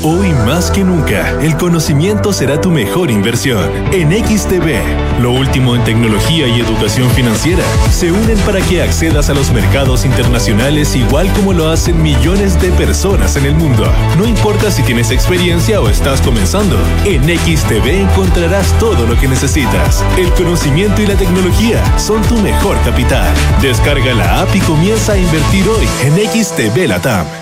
Hoy más que nunca, el conocimiento será tu mejor inversión. En XTB, lo último en tecnología y educación financiera, se unen para que accedas a los mercados internacionales igual como lo hacen millones de personas en el mundo. No importa si tienes experiencia o estás comenzando, en XTB encontrarás todo lo que necesitas. El conocimiento y la tecnología son tu mejor capital. Descarga la app y comienza a invertir hoy en XTB Latam.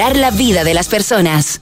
la vida de las personas.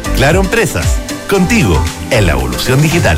Claro Empresas, contigo en la evolución digital.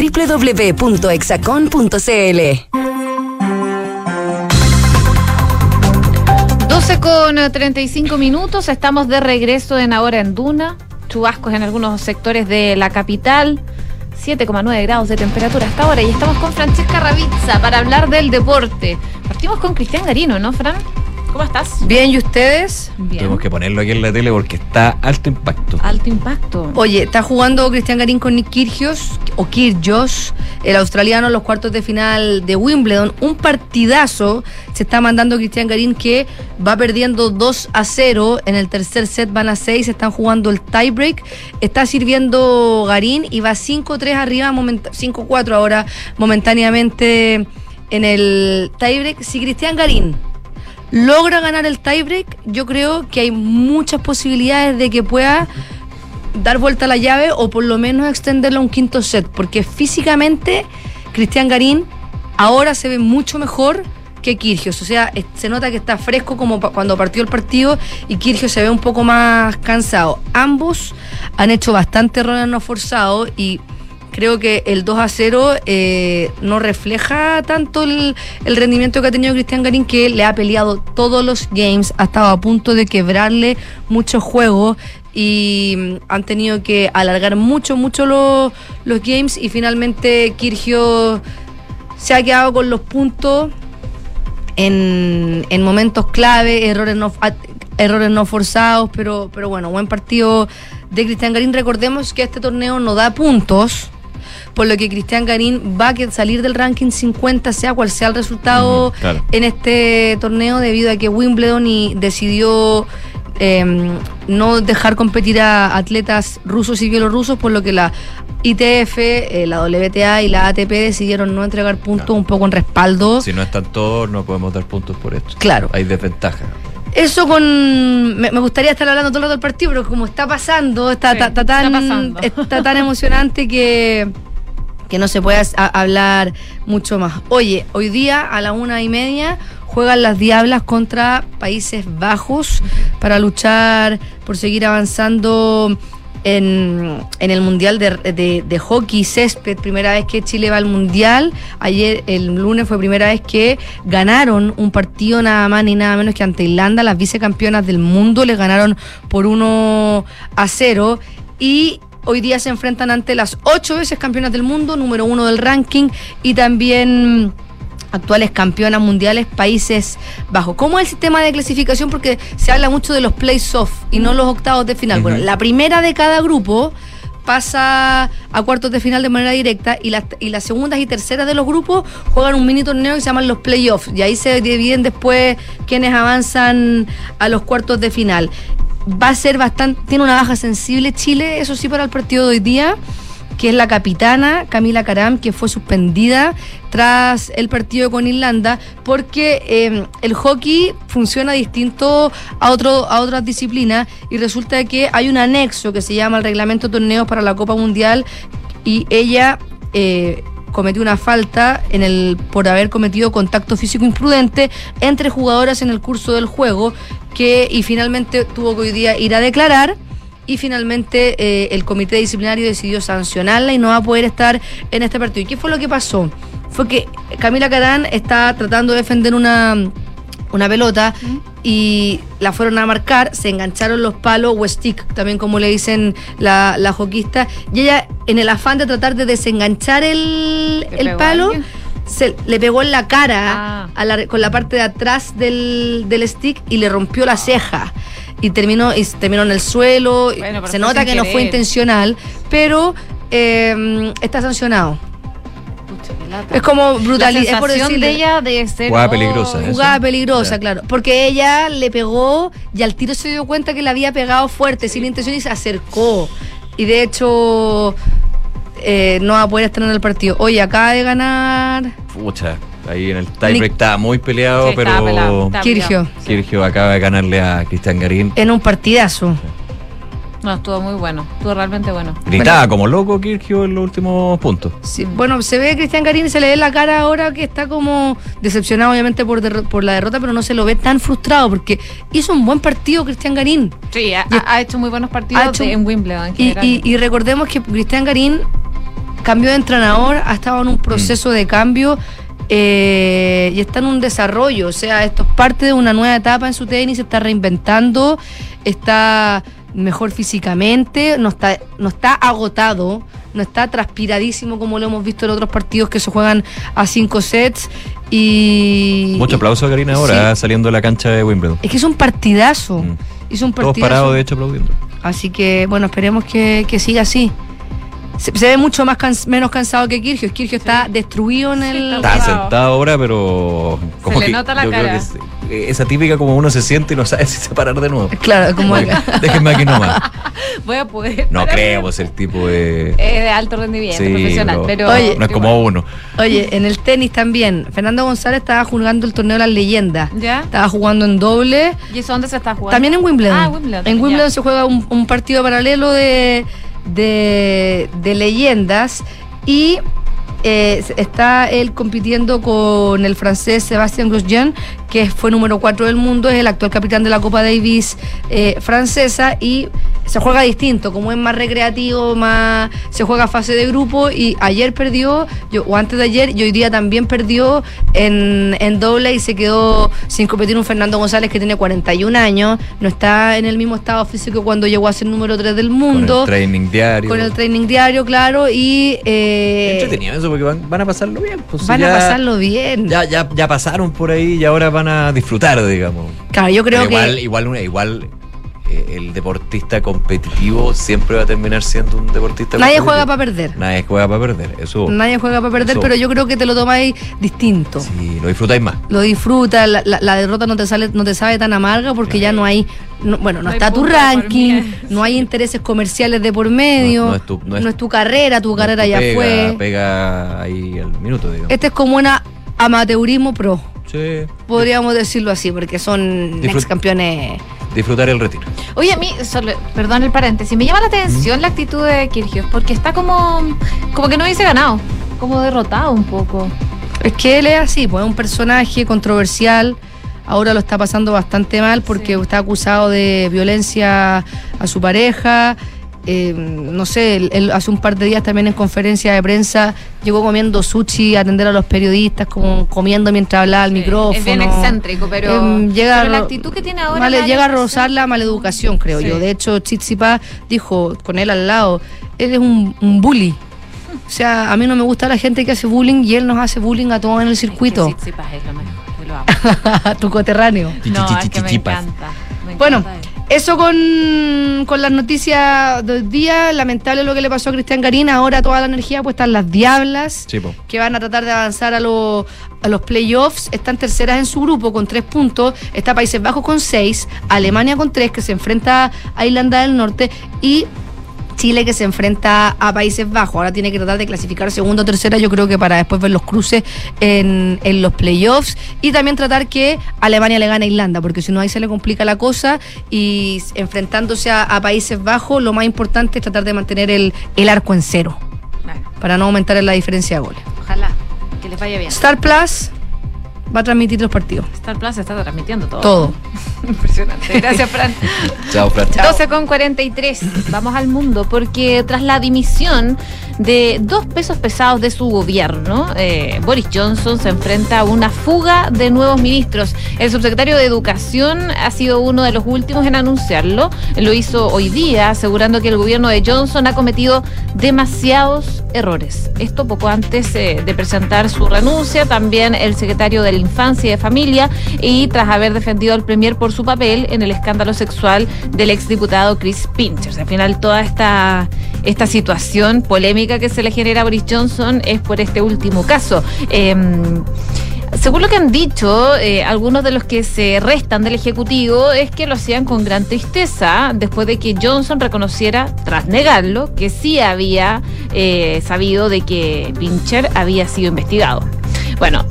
www.exacon.cl.
12 con 35 minutos, estamos de regreso en Ahora en Duna, chubascos en algunos sectores de la capital, 7,9 grados de temperatura hasta ahora y estamos con Francesca Ravizza para hablar del deporte. Partimos con Cristian Garino, ¿no, Fran? ¿Cómo estás?
Bien, ¿y ustedes?
Bien.
Tenemos que ponerlo aquí en la tele porque está alto impacto.
Alto impacto.
Oye, está jugando Cristian Garín con Nick Kyrgios, o Kyrgios, el australiano, en los cuartos de final de Wimbledon. Un partidazo se está mandando Cristian Garín que va perdiendo 2 a 0. En el tercer set van a 6, están jugando el tiebreak. Está sirviendo Garín y va 5-3 arriba, 5-4 ahora momentáneamente en el tiebreak. Si Cristian Garín logra ganar el tiebreak, yo creo que hay muchas posibilidades de que pueda dar vuelta a la llave o por lo menos extenderlo a un quinto set, porque físicamente Cristian Garín ahora se ve mucho mejor que Kirgios, o sea, se nota que está fresco como cuando partió el partido y Kirgios se ve un poco más cansado. Ambos han hecho bastante errores no forzados y creo que el 2 a 0 eh, no refleja tanto el, rendimiento que ha tenido Cristian Garín, que le ha peleado todos los games, ha estado a punto de quebrarle muchos juegos y mm, han tenido que alargar mucho, mucho los, games y finalmente Kirgio se ha quedado con los puntos en, en momentos clave, errores no, errores no forzados, pero, pero bueno, buen partido de Cristian Garín. Recordemos que este torneo no da puntos por lo que Cristian Garín va a salir del ranking 50, sea cual sea el resultado uh -huh, claro. en este torneo, debido a que Wimbledon y decidió eh, no dejar competir a atletas rusos y bielorrusos, por lo que la ITF, eh, la WTA y la ATP decidieron no entregar puntos claro. un poco en respaldo.
Si no están todos, no podemos dar puntos por esto.
Claro.
Hay desventaja.
Eso con. Me, me, gustaría estar hablando todo el rato del partido, pero como está pasando, está, sí, ta, ta, tan, está, pasando. está tan emocionante que que no se puede hablar mucho más. Oye, hoy día a la una y media juegan las Diablas contra Países Bajos para luchar por seguir avanzando en, en el Mundial de, de, de, Hockey Césped, primera vez que Chile va al Mundial. Ayer, el lunes, fue primera vez que ganaron un partido nada más ni nada menos que ante Irlanda, las vicecampeonas del mundo, le ganaron por 1 a 0 y Hoy día se enfrentan ante las ocho veces campeonas del mundo, número uno del ranking, y también actuales campeonas mundiales Países Bajos. ¿Cómo es el sistema de clasificación? Porque se habla mucho de los playoffs y no los octavos de final. Bueno, la primera de cada grupo pasa a cuartos de final de manera directa y las, y las segundas y terceras de los grupos juegan un mini torneo que se llaman los playoffs y ahí se dividen después quienes avanzan a los cuartos de final. Va a ser bastante, tiene una baja sensible Chile, eso sí, para el partido de hoy día que es la capitana Camila Caram, que fue suspendida tras el partido con Irlanda, porque eh, el hockey funciona distinto a, otro, a otras disciplinas y resulta que hay un anexo que se llama el reglamento de torneos para la Copa Mundial y ella... Eh, cometió una falta en el por haber cometido contacto físico imprudente entre jugadoras en el curso del juego que y finalmente tuvo que hoy día ir a declarar y finalmente eh, el comité disciplinario decidió sancionarla y no va a poder estar en este partido. ¿Y qué fue lo que pasó? Fue que Camila Carán está tratando de defender una, una pelota y la fueron a marcar, se engancharon los palos o stick, también como le dicen la, la joquista, y ella en el afán de tratar de desenganchar el, el palo, se le pegó en la cara a la- con la parte de atrás del, del stick y le rompió la ceja. Y terminó, y terminó en el suelo. se nota que no fue intencional, pero eh, está sancionado. Es como brutalidad.
La
Es por decirle,
de ella de ser
Jugada
oh,
peligrosa, eso.
Jugada peligrosa, claro. Porque ella le pegó y al tiro se dio cuenta que le había pegado fuerte, sin intención, y se acercó. Y de hecho, eh, no va a poder estar en el partido. Oye, acaba de ganar
Pucha, ahí en el tiebreak estaba muy peleado,
Sí,
pero
estaba pelado, estaba
Kirgio
Kirgio acaba de ganarle a Cristian Garín.
en un partidazo.
No, estuvo muy bueno. Estuvo realmente bueno.
Gritaba como loco Kirgio en los últimos puntos.
Sí, bueno, se ve a Cristian Garín y se le ve en la cara ahora que está como decepcionado, obviamente, por, por la derrota, pero no se lo ve tan frustrado porque hizo un buen partido Cristian Garín.
Sí, ha, ha hecho muy buenos partidos
hecho-
en Wimbledon en
Y,
general.
y- y recordemos que Cristian Garín cambió de entrenador, ha estado en un proceso de cambio eh, y está en un desarrollo. O sea, esto es parte de una nueva etapa en su tenis, se está reinventando, está mejor físicamente, no está, no está agotado, no está transpiradísimo como lo hemos visto en otros partidos que se juegan a cinco sets. Y,
Mucho aplauso a Karina ahora, saliendo de la cancha de Wimbledon.
es que es un partidazo. Hizo un
Todos
partidazo.
parados, de hecho, aplaudiendo.
Así que, bueno, esperemos que, que siga así. Se, se ve mucho más cans- menos cansado que Kirgio. Kirgio está destruido en el.
Está sentado ahora, pero. Como
le
que
nota la
yo creo
cara.
que es- eh, esa típica como uno se siente y no sabe si se parar de nuevo.
Claro, como
Déjenme aquí nomás.
Voy a poder.
No creo, pues el tipo de.
Es de alto rendimiento,
Sí,
profesional.
no,
pero
Oye,
no es como uno.
Oye, en el tenis también. Fernando González estaba jugando el torneo de las leyendas.
¿Ya?
Estaba jugando en doble.
¿Y eso dónde se está jugando?
También en Wimbledon.
Ah, Wimbledon.
En Wimbledon
ya.
se juega un, un partido paralelo de, de, de leyendas y eh, está él compitiendo con el francés Sébastien Grosjean, que fue número 4 del mundo, es el actual capitán de la Copa Davis eh, francesa y se juega distinto, como es más recreativo, más se juega fase de grupo y ayer perdió, yo, o antes de ayer, y hoy día también perdió en, en doble y se quedó sin competir un Fernando González que tiene 41 años, no está en el mismo estado físico cuando llegó a ser número 3 del
Con
mundo.
el training diario.
Con el training diario, claro, y eh,
Entretenido eso porque van, van a pasarlo bien. pues,
van a pasarlo bien.
Ya, ya, ya pasaron por ahí y ahora van a disfrutar, digamos.
Claro, yo creo
Pero igual,
que
igual, una- igual eh, el deportista competitivo siempre va a terminar siendo un deportista
nadie
competitivo.
juega para perder.
Nadie juega para perder, eso.
Nadie juega para perder,
Eso.
pero yo creo que te lo tomáis distinto.
Y lo disfrutáis más.
Lo disfrutas, la, la- la derrota no te sale, no te sabe tan amarga porque ya no hay, no- bueno, no, está tu ranking, no hay intereses comerciales de por medio,
No- es tu- no es-
tu carrera, tu carrera ya
pega,
fue.
Pega ahí al minuto, digamos.
Este es como una amateurismo pro,
Sí.
podríamos decirlo así, porque son
Disfrut-
ex campeones.
Disfrutar el retiro.
Oye, a mí, solo- perdón el paréntesis, me llama la atención la actitud de Kirgios, porque está como, como que no dice ganado, como derrotado un poco.
Es que él es así, pues es un personaje controversial. Ahora lo está pasando bastante mal porque está acusado de violencia a su pareja. Eh, no sé, él, él hace un par de días también en conferencia de prensa llegó comiendo sushi a atender a los periodistas, como comiendo mientras hablaba al micrófono.
Es bien excéntrico, pero,
Em, llega
pero la actitud que tiene ahora...
Male- llega a rozar la maleducación, creo
Sí.
yo. De hecho, Chitsipa dijo con él al lado, él es un, un bully. O sea, a mí no me gusta la gente que hace bullying y él nos hace bullying a todos en el circuito.
Sí, es lo mejor. Yo lo amo.
tu coterráneo.
No, es que me encanta. me
Bueno,
encanta él.
eso con, con las noticias del día. Lamentable lo que le pasó a Cristian Garín. Ahora toda la energía puesta en las diablas.
Sí,
que van a tratar de avanzar a, los a los playoffs. Están terceras en su grupo con tres puntos. Está Países Bajos con seis. Alemania con tres, que se enfrenta a Irlanda del Norte. Y Chile que se enfrenta a Países Bajos. Ahora tiene que tratar de clasificar segundo o tercera, yo creo que para después ver los cruces en, en los playoffs. Y también tratar que Alemania le gane a Irlanda, porque si no ahí se le complica la cosa. Y enfrentándose a, a Países Bajos, lo más importante es tratar de mantener el, el arco en cero, para no aumentar en la diferencia de goles.
ojalá que les vaya bien.
Star Plus va a transmitir los partidos.
Star Plus está transmitiendo todo.
Todo.
Impresionante. Gracias, Fran.
Chao, Fran.
12 con 43. Vamos al mundo porque tras la dimisión de dos pesos pesados de su gobierno, eh, Boris Johnson se enfrenta a una fuga de nuevos ministros. El subsecretario de Educación ha sido uno de los últimos en anunciarlo. Lo hizo hoy día, asegurando que el gobierno de Johnson ha cometido demasiados errores. Esto poco antes eh, de presentar su renuncia, también el secretario de la Infancia y de Familia, y tras haber defendido al Premier por su papel en el escándalo sexual del exdiputado Chris Pinchers. Al final, toda esta, esta situación polémica que se le genera a Boris Johnson es por este último caso. Em, según lo que han dicho, eh, algunos de los que se restan del Ejecutivo es que lo hacían con gran tristeza después de que Johnson reconociera, tras negarlo, que sí había eh, sabido de que Pincher había sido investigado. Bueno,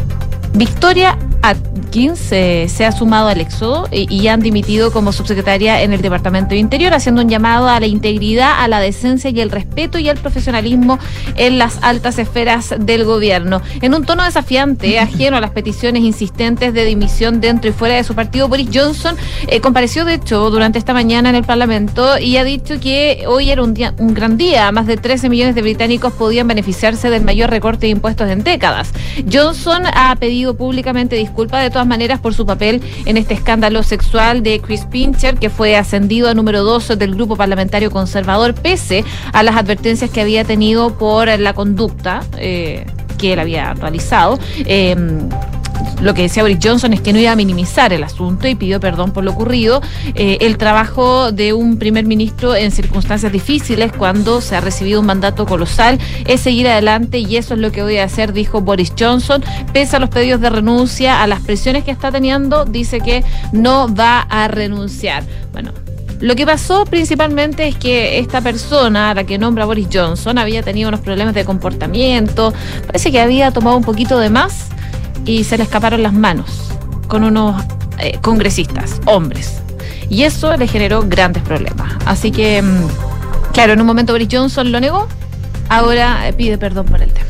Victoria Atkins eh, se ha sumado al éxodo y han dimitido como subsecretaria en el Departamento de Interior, haciendo un llamado a la integridad, a la decencia y el respeto y el profesionalismo en las altas esferas del gobierno. En un tono desafiante, ajeno a las peticiones insistentes de dimisión dentro y fuera de su partido, Boris Johnson eh, compareció, de hecho, durante esta mañana en el Parlamento y ha dicho que hoy era un, día, un gran día. Más de 13 millones de británicos podían beneficiarse del mayor recorte de impuestos en décadas. Johnson ha pedido públicamente disculpas de todas maneras por su papel en este escándalo sexual de Chris Pincher, que fue ascendido a número 2 del grupo parlamentario conservador, pese a las advertencias que había tenido por la conducta eh, que él había realizado. Eh, lo que decía Boris Johnson es que no iba a minimizar el asunto y pidió perdón por lo ocurrido. Eh, el trabajo de un primer ministro en circunstancias difíciles, cuando se ha recibido un mandato colosal, es seguir adelante y eso es lo que voy a hacer, dijo Boris Johnson. Pese a los pedidos de renuncia, a las presiones que está teniendo, dice que no va a renunciar. Bueno, lo que pasó principalmente es que esta persona, a la que nombra Boris Johnson, había tenido unos problemas de comportamiento, parece que había tomado un poquito de más y se le escaparon las manos con unos eh, congresistas, hombres. Y eso le generó grandes problemas. Así que, mm, claro, en un momento Boris Johnson lo negó, ahora eh, pide perdón por el tema.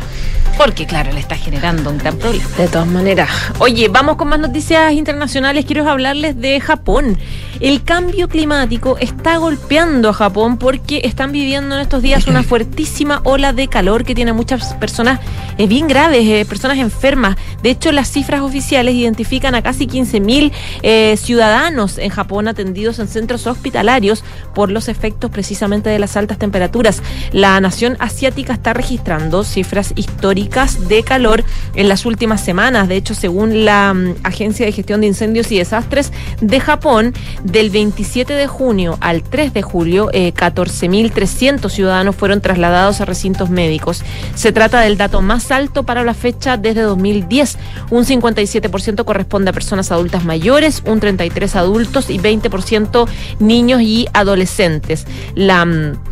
Porque, claro, le está generando un gran problema.
De todas maneras. Oye, vamos con más noticias internacionales. Quiero hablarles de Japón. El cambio climático está golpeando a Japón porque están viviendo en estos días una fuertísima ola de calor que tiene a muchas personas eh, bien graves, eh, personas enfermas. De hecho, las cifras oficiales identifican a casi 15.000 eh, ciudadanos en Japón atendidos en centros hospitalarios por los efectos precisamente de las altas temperaturas. La nación asiática está registrando cifras históricas de calor en las últimas semanas. De hecho, según la mm, Agencia de Gestión de Incendios y Desastres de Japón, del 27 de junio al 3 de julio, eh, 14.300 ciudadanos fueron trasladados a recintos médicos. Se trata del dato más alto para la fecha desde 2010. Un 57% corresponde a personas adultas mayores, un 33% adultos y 20% niños y adolescentes. La mm,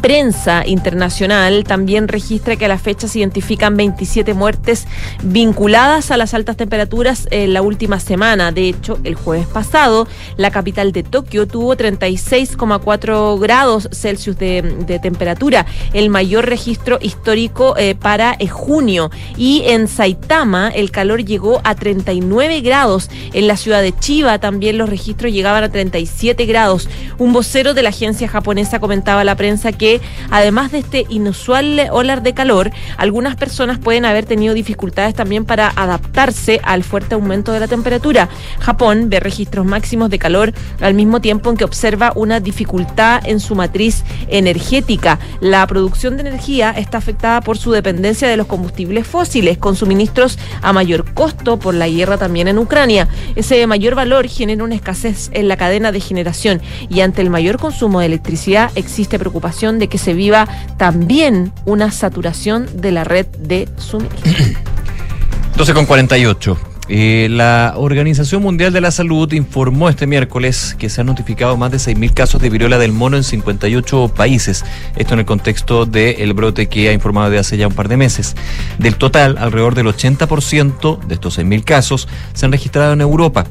prensa internacional también registra que a la fecha se identifican 27 muertes vinculadas a las altas temperaturas en la última semana. De hecho, el jueves pasado, la capital de Tokio tuvo 36,4 grados Celsius de, temperatura, el mayor registro histórico eh, para eh, junio. Y en Saitama el calor llegó a 39 grados. En la ciudad de Chiba también los registros llegaban a 37 grados. Un vocero de la agencia japonesa comentaba a la prensa que que además de este inusual olar de calor, algunas personas pueden haber tenido dificultades también para adaptarse al fuerte aumento de la temperatura. Japón ve registros máximos de calor al mismo tiempo en que observa una dificultad en su matriz energética. La producción de energía está afectada por su dependencia de los combustibles fósiles, con suministros a mayor costo por la guerra también en Ucrania. Ese mayor valor genera una escasez en la cadena de generación y ante el mayor consumo de electricidad existe preocupación de que se viva también una saturación de la red de suministro.
12 con 48. Eh, la Organización Mundial de la Salud informó este miércoles que se han notificado más de 6.000 casos de viruela del mono en 58 países. Esto en el contexto del brote que ha informado de hace ya un par de meses. Del total, alrededor del 80% de estos 6.000 casos se han registrado en Europa.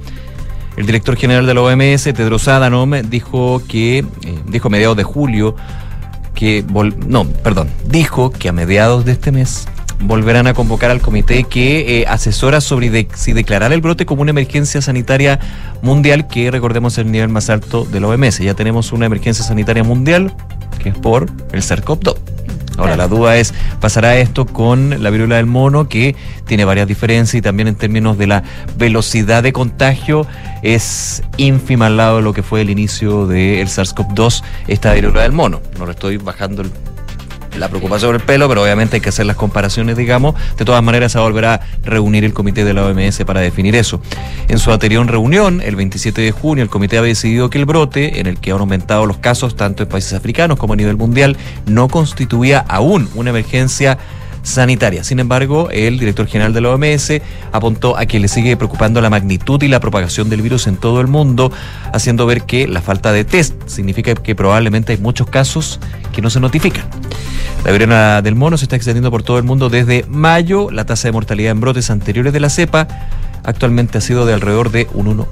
El director general de la OMS, Tedros Adhanom, dijo que, eh, dijo a mediados de julio que, no, perdón, dijo que a mediados de este mes volverán a convocar al comité que eh, asesora sobre si declarar el brote como una emergencia sanitaria mundial, que recordemos es el nivel más alto de la OMS. Ya tenemos una emergencia sanitaria mundial, que es por el SARS-CoV-2. Ahora, la duda es, ¿pasará esto con la viruela del mono, que tiene varias diferencias y también en términos de la velocidad de contagio es ínfima al lado de lo que fue el inicio del SARS-CoV-2, esta viruela del mono? No le estoy bajando el la preocupación sobre el pelo, pero obviamente hay que hacer las comparaciones, digamos. De todas maneras, se volverá a reunir el comité de la OMS para definir eso. En su anterior reunión, el 27 de junio, el comité había decidido que el brote, en el que han aumentado los casos tanto en países africanos como a nivel mundial, no constituía aún una emergencia sanitaria. Sin embargo, el director general de la OMS apuntó a que le sigue preocupando la magnitud y la propagación del virus en todo el mundo, haciendo ver que la falta de test significa que probablemente hay muchos casos que no se notifican. La viruela del mono se está extendiendo por todo el mundo desde mayo. La tasa de mortalidad en brotes anteriores de la cepa actualmente ha sido de alrededor de un 1%.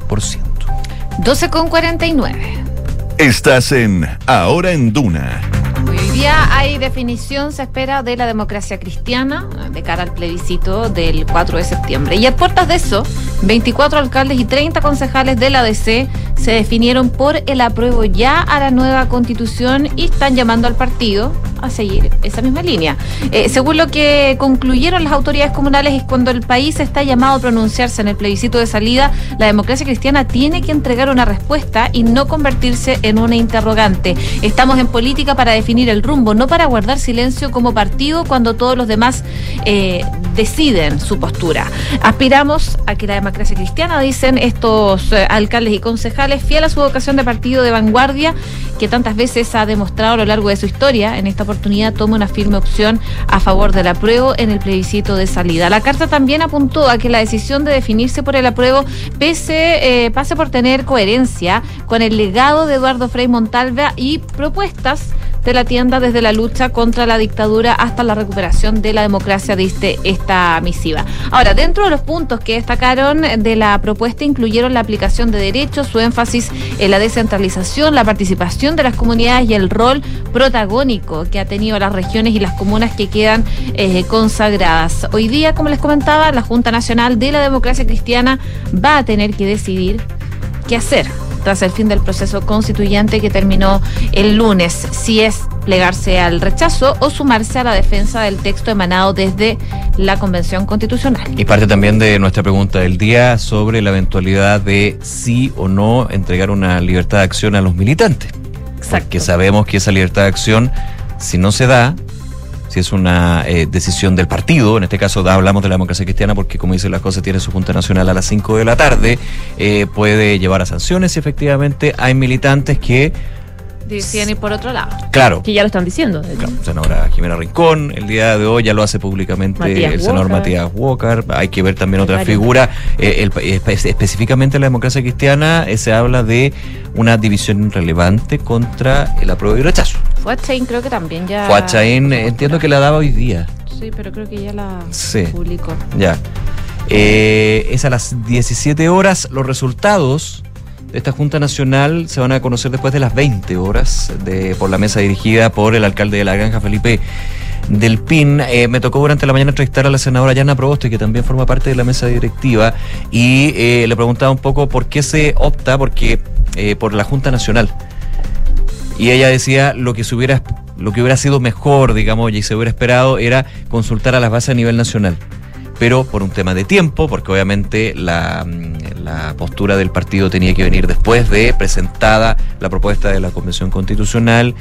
12,49.
Estás en Ahora en Duna.
Hoy día hay definición, se espera, de la democracia cristiana de cara al plebiscito del 4 de septiembre. Y a puertas de eso, 24 alcaldes y 30 concejales de la ADC se definieron por el apruebo ya a la nueva constitución y están llamando al partido a seguir esa misma línea. Eh, según lo que concluyeron las autoridades comunales, es cuando el país está llamado a pronunciarse en el plebiscito de salida, la democracia cristiana tiene que entregar una respuesta y no convertirse en una interrogante. Estamos en política para definir el rumbo, no para guardar silencio como partido cuando todos los demás eh, deciden su postura. Aspiramos a que la democracia cristiana, dicen estos eh, alcaldes y concejales, fiel a su vocación de partido de vanguardia, que tantas veces ha demostrado a lo largo de su historia en esta oportunidad toma una firme opción a favor del apruebo en el plebiscito de salida. La carta también apuntó a que la decisión de definirse por el apruebo pese, eh, pase por tener coherencia con el legado de Eduardo Frei Montalva y propuestas de la tienda desde la lucha contra la dictadura hasta la recuperación de la democracia, diste esta misiva. Ahora, dentro de los puntos que destacaron de la propuesta incluyeron la aplicación de derechos, su énfasis en la descentralización, la participación de las comunidades y el rol protagónico que ha tenido las regiones y las comunas que quedan eh, consagradas. Hoy día, como les comentaba, la Junta Nacional de la Democracia Cristiana va a tener que decidir qué hacer tras el fin del proceso constituyente que terminó el lunes, si es plegarse al rechazo o sumarse a la defensa del texto emanado desde la Convención Constitucional.
Y parte también de nuestra pregunta del día sobre la eventualidad de sí o no entregar una libertad de acción a los militantes. Exacto. Porque sabemos que esa libertad de acción, si no se da, si es una eh, decisión del partido, en este caso hablamos de la democracia cristiana porque como dicen las cosas tiene su Junta Nacional a las 5 de la tarde, eh, puede llevar a sanciones y efectivamente. Hay militantes que
Decían ir por otro lado.
Claro.
Que ya lo están diciendo.
Claro, senadora Jimena Rincón, el día de hoy ya lo hace públicamente el senador Matías Walker. Hay que ver también otra figura. Eh, específicamente en la democracia cristiana se habla de una división relevante contra el apruebo y rechazo.
Fuachain creo que también ya.
Fuachain entiendo que la daba hoy día.
Sí, pero creo que ya la
sí.
publicó.
Ya. Eh, es a las 17 horas. Los resultados esta Junta Nacional se van a conocer después de las 20 horas de, por la mesa dirigida por el alcalde de la Granja, Felipe del PIN. Eh, me tocó durante la mañana entrevistar a la senadora Yana Proboste, que también forma parte de la mesa directiva, y eh, le preguntaba un poco por qué se opta porque, por la Junta Nacional. Y ella decía lo que se hubiera lo que hubiera sido mejor, digamos, y se hubiera esperado, era consultar a las bases a nivel nacional. Pero por un tema de tiempo, porque obviamente la, mm, la postura del partido tenía que venir después de presentada la propuesta de la Convención Constitucional,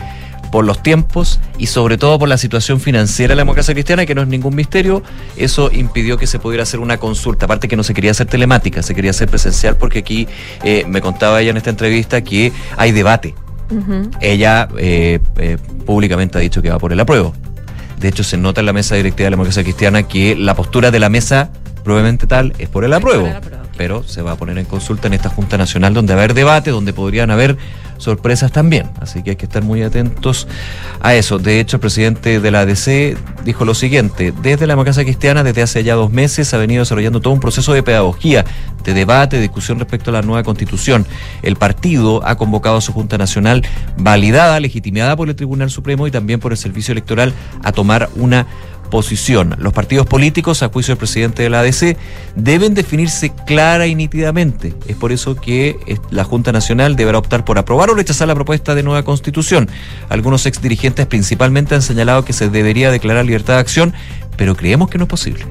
por los tiempos y sobre todo por la situación financiera de la democracia cristiana, que no es ningún misterio, eso impidió que se pudiera hacer una consulta. Aparte que no se quería hacer telemática, se quería hacer presencial porque aquí eh, me contaba ella en esta entrevista que hay debate. Ella eh, eh, públicamente ha dicho que va por el apruebo. De hecho, se nota en la mesa directiva de la democracia cristiana que la postura de la mesa, probablemente tal, es por el apruebo. Pero se va a poner en consulta en esta Junta Nacional donde va a haber debate, donde podrían haber sorpresas también. Así que hay que estar muy atentos a eso. De hecho, el presidente de la ADC dijo lo siguiente, desde la democracia cristiana, desde hace ya dos meses, ha venido desarrollando todo un proceso de pedagogía, de debate, de discusión respecto a la nueva constitución. El partido ha convocado a su Junta Nacional, validada, legitimada por el Tribunal Supremo y también por el Servicio Electoral, a tomar una Los partidos políticos, a juicio del presidente de la ADC, deben definirse clara y nítidamente. Es por eso que eh, la Junta Nacional deberá optar por aprobar o rechazar la propuesta de nueva constitución. Algunos exdirigentes principalmente han señalado que se debería declarar libertad de acción, pero creemos que no es posible.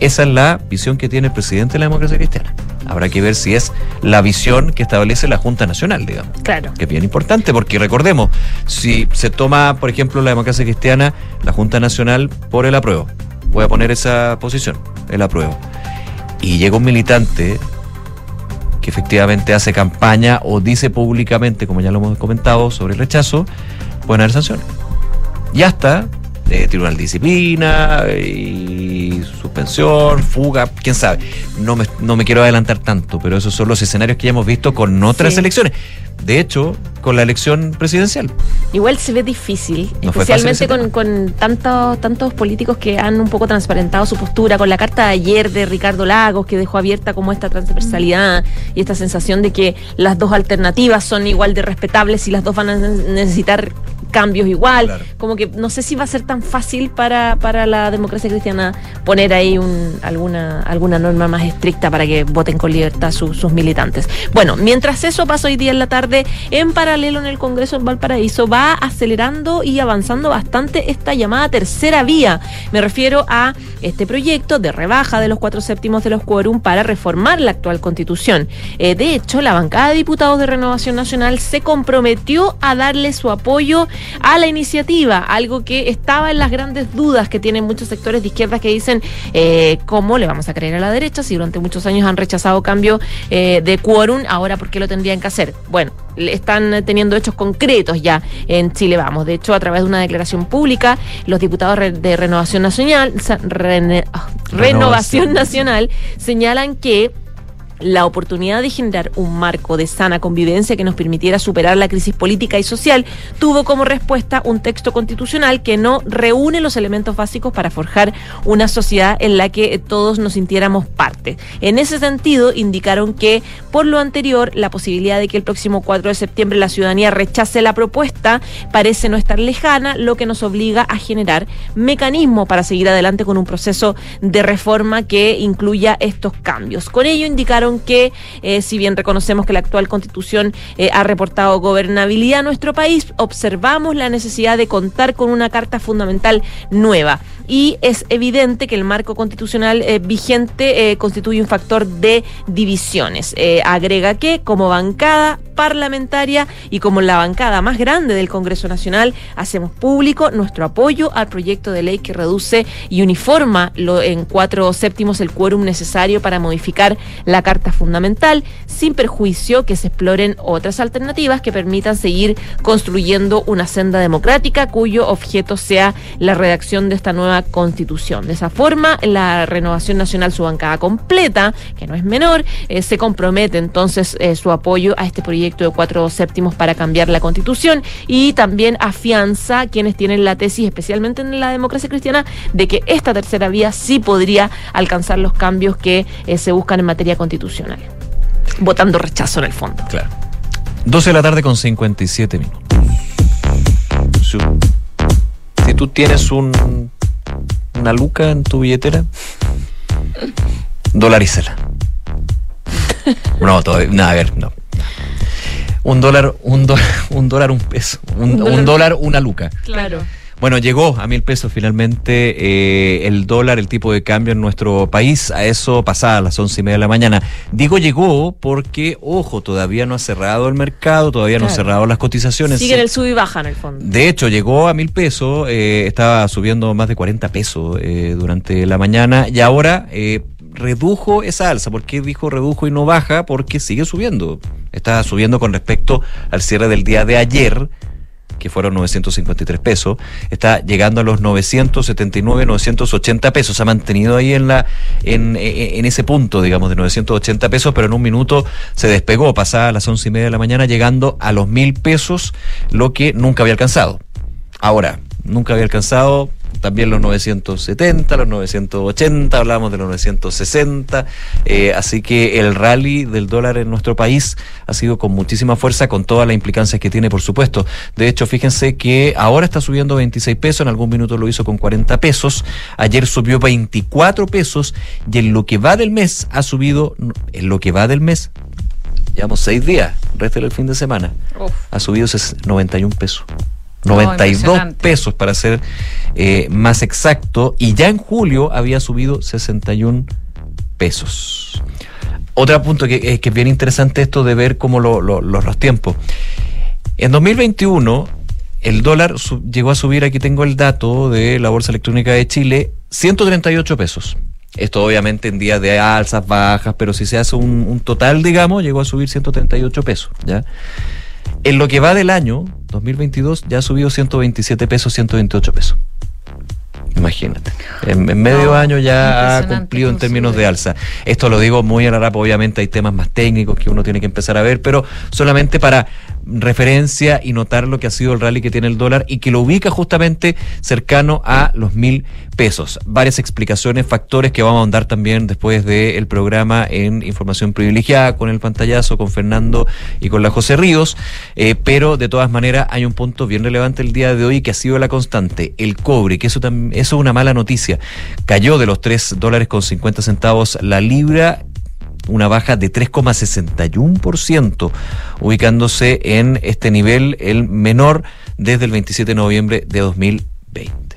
Esa es la visión que tiene el presidente de la democracia cristiana. Habrá que ver si es la visión que establece la Junta Nacional, digamos.
Claro.
Que es bien importante, porque recordemos, si se toma, por ejemplo, la democracia cristiana, la Junta Nacional por el apruebo. Voy a poner esa posición, el apruebo. Y llega un militante que efectivamente hace campaña o dice públicamente, como ya lo hemos comentado, sobre el rechazo, pueden haber sanciones. Y hasta eh, tribunal de disciplina y suspensión, fuga, quién sabe. No me, no me quiero adelantar tanto, pero esos son los escenarios que ya hemos visto con otras
Sí.
elecciones. De hecho, con la elección presidencial.
Igual se ve difícil,
No
especialmente con, con tantos, tantos políticos que han un poco transparentado su postura, con la carta de ayer de Ricardo Lagos, que dejó abierta como esta transversalidad y esta sensación de que las dos alternativas son igual de respetables y las dos van a ne- necesitar cambios igual. Como que no sé si va a ser tan fácil para, para la democracia cristiana poner ahí un, alguna, alguna norma más estricta para que voten con libertad su- sus militantes. Bueno, mientras eso pasa hoy día en la tarde, en paralelo en el Congreso en Valparaíso, va acelerando y avanzando bastante esta llamada tercera vía. Me refiero a este proyecto de rebaja de los cuatro séptimos de los quórum para reformar la actual constitución. Eh, de hecho, la bancada de diputados de Renovación Nacional se comprometió a darle su apoyo a la iniciativa, algo que estaba en las grandes dudas que tienen muchos sectores de izquierda que dicen eh, cómo le vamos a creer a la derecha si durante muchos años han rechazado cambio eh, de quórum, ahora por qué lo tendrían que hacer. Bueno, están teniendo hechos concretos ya en Chile Vamos. De hecho, a través de una declaración pública, los diputados de Renovación Nacional, ah, Renovación Nacional señalan que la oportunidad de generar un marco de sana convivencia que nos permitiera superar la crisis política y social tuvo como respuesta un texto constitucional que no reúne los elementos básicos para forjar una sociedad en la que todos nos sintiéramos parte. En ese sentido, indicaron que, por lo anterior, la posibilidad de que el próximo 4 de septiembre la ciudadanía rechace la propuesta parece no estar lejana, lo que nos obliga a generar mecanismos para seguir adelante con un proceso de reforma que incluya estos cambios. Con ello indicaron que, eh, si bien reconocemos que la actual constitución eh, ha reportado gobernabilidad a nuestro país, observamos la necesidad de contar con una carta fundamental nueva. Y es evidente que el marco constitucional eh, vigente eh, constituye un factor de divisiones. Eh, agrega que, como bancada parlamentaria y como la bancada más grande del Congreso Nacional, hacemos público nuestro apoyo al proyecto de ley que reduce y uniforma lo, en cuatro séptimos el quórum necesario para modificar la Carta Fundamental, sin perjuicio que se exploren otras alternativas que permitan seguir construyendo una senda democrática cuyo objeto sea la redacción de esta nueva constitución. De esa forma, la Renovación Nacional, su bancada completa, que no es menor, eh, se compromete entonces eh, su apoyo a este proyecto de cuatro séptimos para cambiar la constitución y también afianza quienes tienen la tesis, especialmente en la democracia cristiana, de que esta tercera vía sí podría alcanzar los cambios que eh, se buscan en materia constitucional. Votando rechazo en el fondo.
Claro. 12 de la tarde con 57 minutos. Si, si tú tienes un, una luca en tu billetera, dolarícela. No, todavía, nada, a ver, no. Un dólar, un dólar, un dólar, un peso. Un,
un dólar,
una luca.
Claro.
Bueno, llegó a mil pesos finalmente eh, el dólar, el tipo de cambio en nuestro país. A eso pasada a las once y media de la mañana. Digo llegó porque, ojo, todavía no ha cerrado el mercado, todavía no ha cerrado las cotizaciones.
Sigue en el sub y baja en el fondo.
De hecho, llegó a mil pesos, eh, estaba subiendo más de 40 pesos eh, durante la mañana y ahora eh, redujo esa alza. ¿Por qué dijo redujo y no baja? Porque sigue subiendo. Está subiendo con respecto al cierre del día de ayer que fueron 953 pesos, está llegando a los 979, 980 pesos. Se ha mantenido ahí en la en, en- ese punto, digamos, de 980 pesos, pero en un minuto se despegó, pasada a las once y media de la mañana, llegando a los mil pesos, lo que nunca había alcanzado. Ahora, nunca había alcanzado también los 970, los 980, hablábamos de los 960, eh, así que el rally del dólar en nuestro país ha sido con muchísima fuerza, con todas las implicancias que tiene, por supuesto. De hecho, fíjense que ahora está subiendo 26 pesos, en algún minuto lo hizo con 40 pesos, ayer subió 24 pesos y en lo que va del mes ha subido, en lo que va del mes, llevamos seis días, resto del fin de semana,
Uf.
ha subido ses- 91 pesos.
No,
92
impresionante.
pesos para ser eh, más exacto y ya en julio había subido 61 pesos. Otro punto que, eh, que es bien interesante esto de ver cómo lo- lo- los, los tiempos. En 2021 el dólar llegó a subir, aquí tengo el dato de la Bolsa Electrónica de Chile, 138 pesos. Esto obviamente en días de alzas, bajas, pero si se hace un, un total, digamos, llegó a subir 138 pesos. ¿ya? En lo que va del año, 2022, ya ha subido 127 pesos, 128 pesos. Imagínate. En, en medio
No,
año ya ha cumplido en términos
sube.
de alza. Esto lo digo muy a la rapa, obviamente hay temas más técnicos que uno tiene que empezar a ver, pero solamente para referencia y notar lo que ha sido el rally que tiene el dólar y que lo ubica justamente cercano a los mil pesos. Varias explicaciones, factores que vamos a ahondar también después del programa en información privilegiada con el pantallazo, con Fernando y con la José Ríos, eh, pero de todas maneras hay un punto bien relevante el día de hoy que ha sido la constante, el cobre, que eso, eso es una mala noticia. Cayó de los 3 dólares con 50 centavos la libra una baja de 3,61%, ubicándose en este nivel el menor desde el 27 de noviembre de 2020.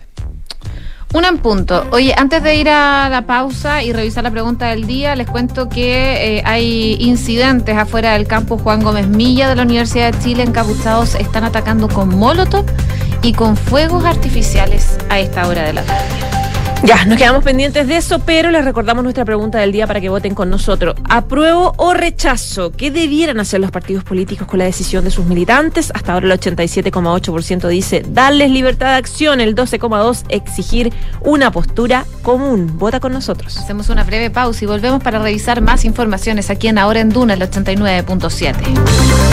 Una en punto. Oye, antes de ir a la pausa y revisar la pregunta del día, les cuento que eh, hay incidentes afuera del campus Juan Gómez Milla de la Universidad de Chile. Encapuchados están atacando con molotov y con fuegos artificiales a esta hora de la tarde.
Ya, nos quedamos pendientes de eso, pero les recordamos nuestra pregunta del día para que voten con nosotros. ¿Apruebo o rechazo? ¿Qué debieran hacer los partidos políticos con la decisión de sus militantes? Hasta ahora el 87,8% dice darles libertad de acción, el 12,2% exigir una postura común. Vota con nosotros.
Hacemos una breve pausa y volvemos para revisar más informaciones aquí en Ahora en Duna, el 89.7.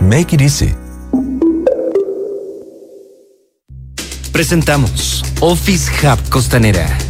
Make it easy.
Presentamos Office Hub Costanera.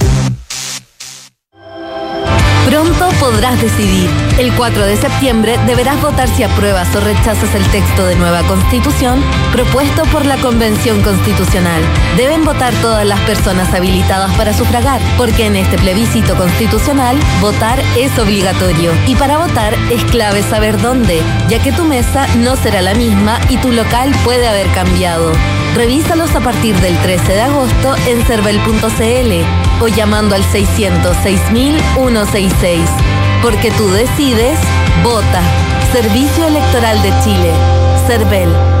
Pronto podrás decidir. El 4 de septiembre deberás votar si apruebas o rechazas el texto de nueva constitución propuesto por la Convención Constitucional. Deben votar todas las personas habilitadas para sufragar, porque en este plebiscito constitucional votar es obligatorio. Y para votar es clave saber dónde, ya que tu mesa no será la misma y tu local puede haber cambiado. Revísalos a partir del 13 de agosto en cervel.cl o llamando al 606 166 Porque tú decides, vota. Servicio Electoral de Chile. CERVEL.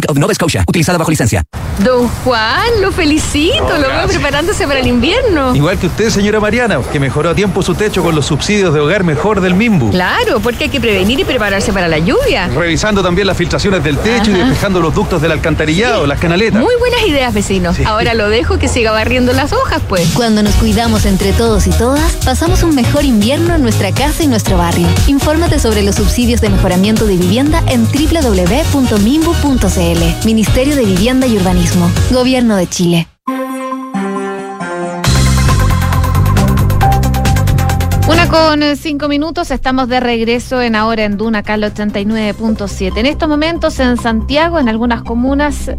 of Nova Scotia, utilizada bajo licencia.
Don Juan, lo felicito, lo veo preparándose para el invierno.
Igual que usted, señora Mariana, que mejoró a tiempo su techo con los subsidios de hogar mejor del Mimbu.
Claro, porque hay que prevenir y prepararse para la lluvia.
Revisando también las filtraciones del techo y despejando los ductos del alcantarillado, las canaletas.
Muy buenas ideas, vecino. Ahora lo dejo que siga barriendo las hojas, pues.
Cuando nos cuidamos entre todos y todas, pasamos un mejor invierno en nuestra casa y nuestro barrio. Infórmate sobre los subsidios de mejoramiento de vivienda en www.mimbu.cl. Ministerio de Vivienda y Urbanismo. Gobierno de Chile.
Una con eh, cinco minutos, estamos de regreso en Ahora en Duna, Cal 89.7. En estos momentos en Santiago, en algunas comunas,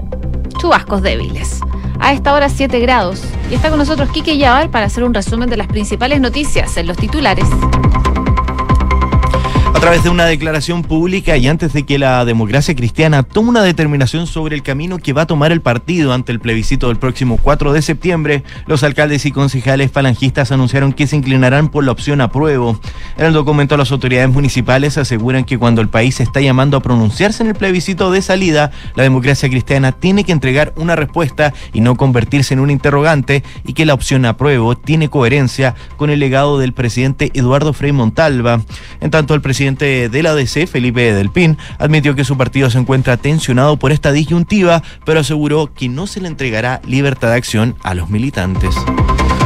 chubascos débiles. A esta hora 7 grados. Y está con nosotros Quique Yavar para hacer un resumen de las principales noticias en los titulares.
A través de una declaración pública y antes de que la democracia cristiana tome una determinación sobre el camino que va a tomar el partido ante el plebiscito del próximo 4 de septiembre, los alcaldes y concejales falangistas anunciaron que se inclinarán por la opción apruebo. En el documento, las autoridades municipales aseguran que cuando el país está llamando a pronunciarse en el plebiscito de salida, la democracia cristiana tiene que entregar una respuesta y no convertirse en un interrogante y que la opción apruebo tiene coherencia con el legado del presidente Eduardo Frei Montalva. En tanto, el presidente de la DC, Felipe Delpín, admitió que su partido se encuentra tensionado por esta disyuntiva, pero aseguró que no se le entregará libertad de acción a los militantes.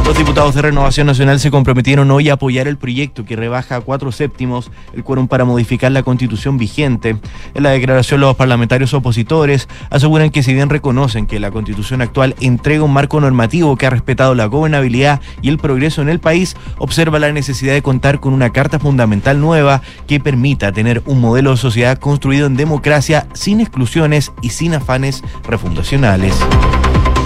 Los diputados de Renovación Nacional se comprometieron hoy a apoyar el proyecto que rebaja a cuatro séptimos el quórum para modificar la constitución vigente. En la declaración, los parlamentarios opositores aseguran que si bien reconocen que la constitución actual entrega un marco normativo que ha respetado la gobernabilidad y el progreso en el país, observa la necesidad de contar con una carta fundamental nueva que permita tener un modelo de sociedad construido en democracia sin exclusiones y sin afanes refundacionales.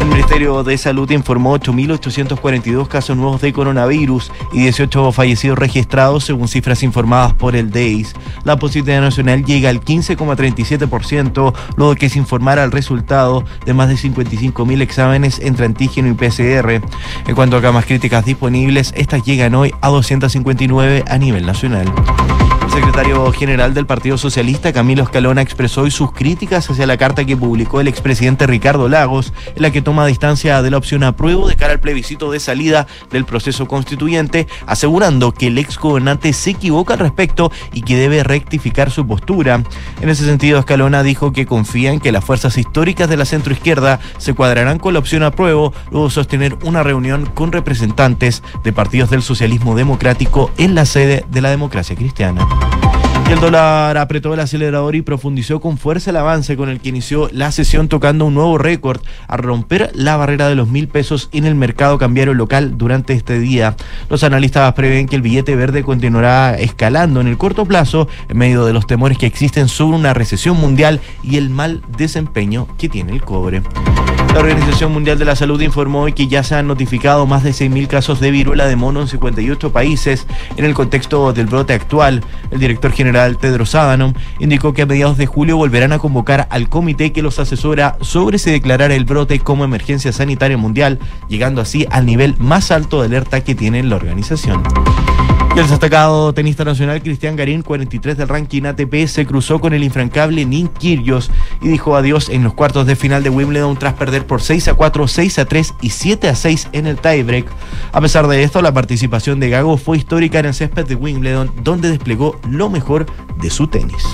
El Ministerio de Salud informó 8.842 casos nuevos de coronavirus y 18 fallecidos registrados según cifras informadas por el DEIS. La positividad nacional llega al 15,37% luego que se informara el resultado de más de 55.000 exámenes entre antígeno y PCR. En cuanto a camas críticas disponibles, estas llegan hoy a 259 a nivel nacional. El secretario general del Partido Socialista, Camilo Escalona, expresó hoy sus críticas hacia la carta que publicó el expresidente Ricardo Lagos, en la que toma distancia de la opción apruebo de cara al plebiscito de salida del proceso constituyente, asegurando que el exgobernante se equivoca al respecto y que debe rectificar su postura. En ese sentido, Escalona dijo que confía en que las fuerzas históricas de la centroizquierda se cuadrarán con la opción apruebo, luego sostener una reunión con representantes de partidos del socialismo democrático en la sede de la democracia cristiana. El dólar apretó el acelerador y profundizó con fuerza el avance con el que inició la sesión tocando un nuevo récord a romper la barrera de los mil pesos en el mercado cambiario local durante este día. Los analistas prevén que el billete verde continuará escalando en el corto plazo en medio de los temores que existen sobre una recesión mundial y el mal desempeño que tiene el cobre. La Organización Mundial de la Salud informó hoy que ya se han notificado más de 6.000 casos de viruela de mono en 58 países en el contexto del brote actual. El director general Tedros Adhanom indicó que a mediados de julio volverán a convocar al comité que los asesora sobre si declarar el brote como emergencia sanitaria mundial, llegando así al nivel más alto de alerta que tiene la organización. Y el destacado tenista nacional Cristian Garín, 43 del ranking ATP, se cruzó con el infrancable Nick Kyrgios y dijo adiós en los cuartos de final de Wimbledon tras perder por 6 a 4, 6 a 3 y 7 a 6 en el tiebreak. A pesar de esto, la participación de Gago fue histórica en el césped de Wimbledon, donde desplegó lo mejor de su tenis.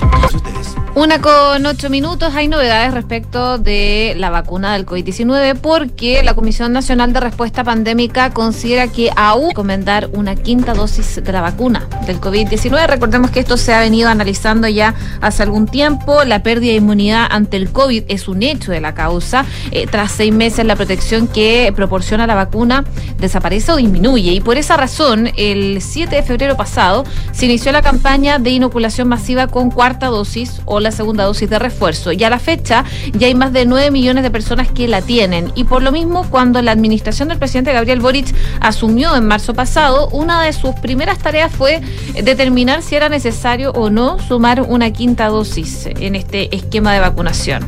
Una con ocho minutos. Hay novedades respecto de la vacuna del COVID-19 porque la Comisión Nacional de Respuesta Pandémica considera que aún recomendar una quinta dosis la vacuna del COVID-19. Recordemos que esto se ha venido analizando ya hace algún tiempo. La pérdida de inmunidad ante el COVID es un hecho de la causa. Eh, tras seis meses, la protección que proporciona la vacuna desaparece o disminuye. Y por esa razón, el 7 de febrero pasado se inició la campaña de inoculación masiva con cuarta dosis o la segunda dosis de refuerzo. Y a la fecha ya hay más de 9 millones de personas que la tienen. Y por lo mismo, cuando la administración del presidente Gabriel Boric asumió en marzo pasado, una de sus primeras tareas fue determinar si era necesario o no sumar una quinta dosis en este esquema de vacunación.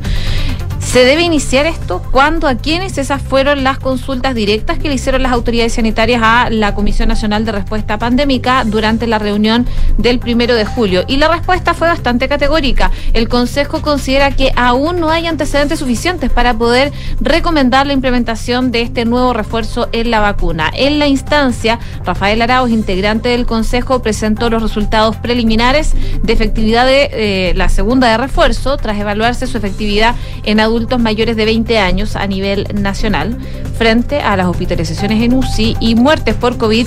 ¿Se debe iniciar esto? ¿Cuándo? ¿A quiénes? Esas fueron las consultas directas que le hicieron las autoridades sanitarias a la Comisión Nacional de Respuesta Pandémica durante la reunión del primero de julio. Y la respuesta fue bastante categórica. El Consejo considera que aún no hay antecedentes suficientes para poder recomendar la implementación de este nuevo refuerzo en la vacuna. En la instancia, Rafael Arauz, integrante del Consejo, presentó los resultados preliminares de efectividad de eh, la segunda de refuerzo tras evaluarse su efectividad en adultos mayores de 20 años a nivel nacional frente a las hospitalizaciones en UCI y muertes por COVID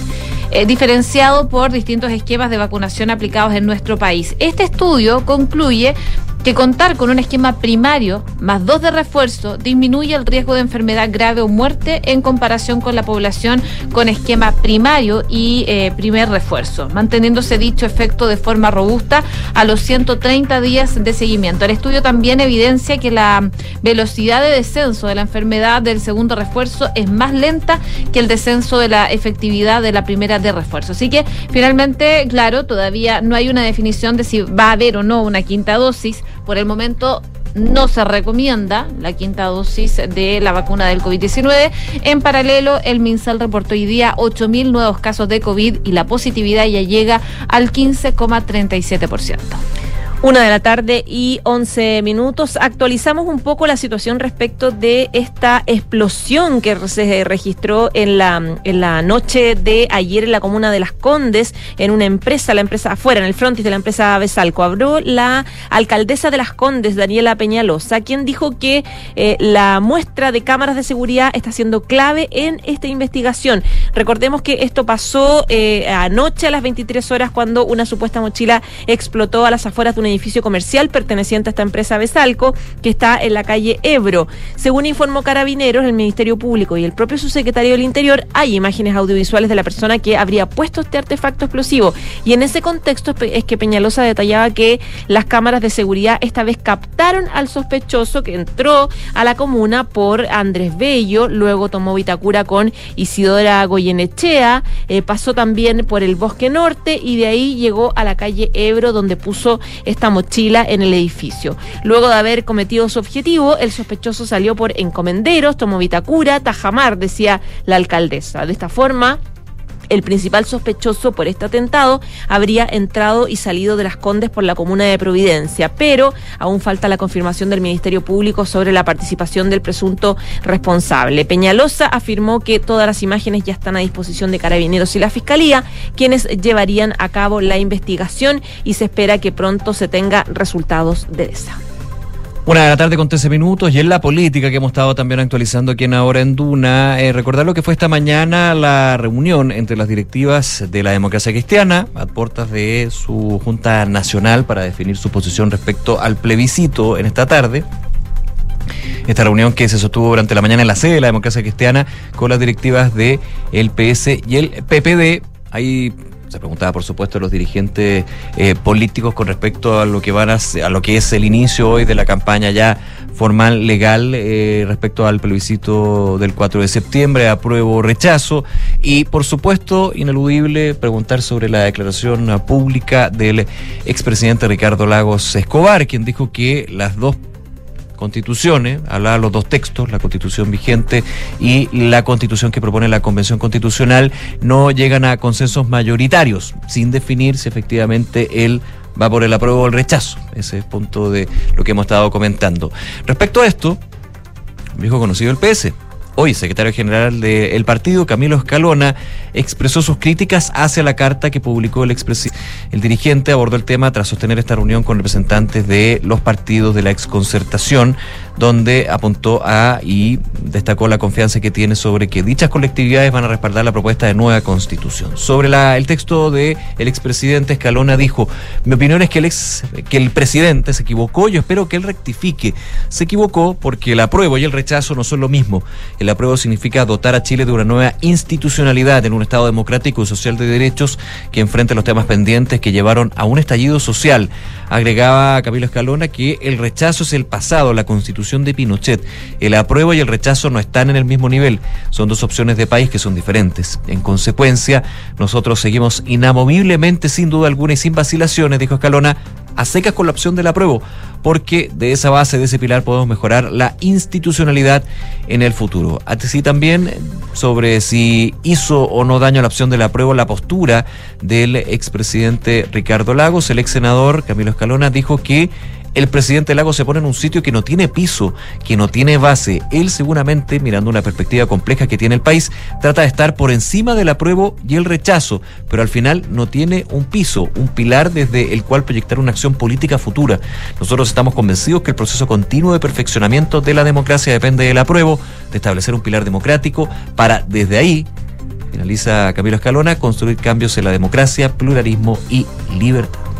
eh, diferenciado por distintos esquemas de vacunación aplicados en nuestro país. Este estudio concluye que contar con un esquema primario más dos de refuerzo disminuye el riesgo de enfermedad grave o muerte en comparación con la población con esquema primario y eh, primer refuerzo, manteniéndose dicho efecto de forma robusta a los 130 días de seguimiento. El estudio también evidencia que la velocidad de descenso de la enfermedad del segundo refuerzo es más lenta que el descenso de la efectividad de la primera de refuerzo. Así que finalmente, claro, todavía no hay una definición de si va a haber o no una quinta dosis por el momento no se recomienda la quinta dosis de la vacuna del COVID-19. En paralelo, el MinSal reportó hoy día 8.000 nuevos casos de COVID y la positividad ya llega al 15,37%.
Una de la tarde y 11 minutos. Actualizamos un poco la situación respecto de esta explosión que se registró en la, en la noche de ayer en la comuna de Las Condes, en una empresa, la empresa afuera, en el frontis de la empresa Besalco. Habló la alcaldesa de Las Condes, Daniela Peñalosa, quien dijo que eh, la muestra de cámaras de seguridad está siendo clave en esta investigación. Recordemos que esto pasó eh, anoche a las 23 horas cuando una supuesta mochila explotó a las afueras de una edificio comercial perteneciente a esta empresa Besalco, que está en la calle Ebro. Según informó Carabineros, el Ministerio Público y el propio subsecretario del Interior, hay imágenes audiovisuales de la persona que habría puesto este artefacto explosivo. Y en ese contexto es que Peñalosa detallaba que las cámaras de seguridad esta vez captaron al sospechoso que entró a la comuna por Andrés Bello, luego tomó Vitacura con Isidora Goyenechea, eh, pasó también por el Bosque Norte y de ahí llegó a la calle Ebro donde puso esta mochila en el edificio. Luego de haber cometido su objetivo, el sospechoso salió por encomenderos, tomó Vitacura, Tajamar, decía la alcaldesa. De esta forma, El principal sospechoso por este atentado habría entrado y salido de las Condes por la comuna de Providencia, pero aún falta la confirmación del Ministerio Público sobre la participación del presunto responsable. Peñalosa afirmó que todas las imágenes ya están a disposición de carabineros y la Fiscalía, quienes llevarían a cabo la investigación y se espera que pronto se tenga resultados de esa.
Una de la tarde con 13 minutos y en la política que hemos estado también actualizando aquí en Ahora en Duna, eh, recordar lo que fue esta mañana la reunión entre las directivas de la democracia cristiana a puertas de su Junta Nacional para definir su posición respecto al plebiscito en esta tarde. Esta reunión que se sostuvo durante la mañana en la sede de la democracia cristiana con las directivas de el PS y el PPD. Ahí se preguntaba, por supuesto, a los dirigentes eh, políticos con respecto a lo que van a, a, lo que es el inicio hoy de la campaña ya formal, legal, eh, respecto al plebiscito del 4 de septiembre, apruebo rechazo. Y, por supuesto, ineludible preguntar sobre la declaración pública del expresidente Ricardo Lagos Escobar, quien dijo que las dos constituciones, hablaba los dos textos, la constitución vigente y la constitución que propone la Convención Constitucional, no llegan a consensos mayoritarios, sin definir si efectivamente él va por el apruebo o el rechazo. Ese es el punto de lo que hemos estado comentando. Respecto a esto, viejo conocido el PS, Hoy, secretario general del partido, Camilo Escalona, expresó sus críticas hacia la carta que publicó el expresidente. El dirigente abordó el tema tras sostener esta reunión con representantes de los partidos de la exconcertación, donde apuntó a y destacó la confianza que tiene sobre que dichas colectividades van a respaldar la propuesta de nueva constitución. Sobre el texto del el expresidente Escalona dijo, mi opinión es que el, ex, que el presidente se equivocó, yo espero que él rectifique. Se equivocó porque el apruebo y el rechazo no son lo mismo. El apruebo significa dotar a Chile de una nueva institucionalidad en un Estado democrático y social de derechos que enfrente los temas pendientes que llevaron a un estallido social. Agregaba Camilo Escalona que el rechazo es el pasado, la constitución de Pinochet. El apruebo y el rechazo no están en el mismo nivel. Son dos opciones de país que son diferentes. En consecuencia, nosotros seguimos inamoviblemente, sin duda alguna y sin vacilaciones, dijo Escalona, a secas con la opción del apruebo, porque de esa base, de ese pilar, podemos mejorar la institucionalidad en el futuro. Así también sobre si hizo o no daño a la opción del apruebo la postura del expresidente Ricardo Lagos, el ex senador Camilo Escalona dijo que el presidente Lago se pone en un sitio que no tiene piso, que no tiene base. Él seguramente, mirando una perspectiva compleja que tiene el país, trata de estar por encima del apruebo y el rechazo, pero al final no tiene un piso, un pilar desde el cual proyectar una acción política futura. Nosotros estamos convencidos que el proceso continuo de perfeccionamiento de la democracia depende del apruebo, de establecer un pilar democrático para desde ahí finaliza Camilo Escalona, construir cambios en la democracia, pluralismo y libertad.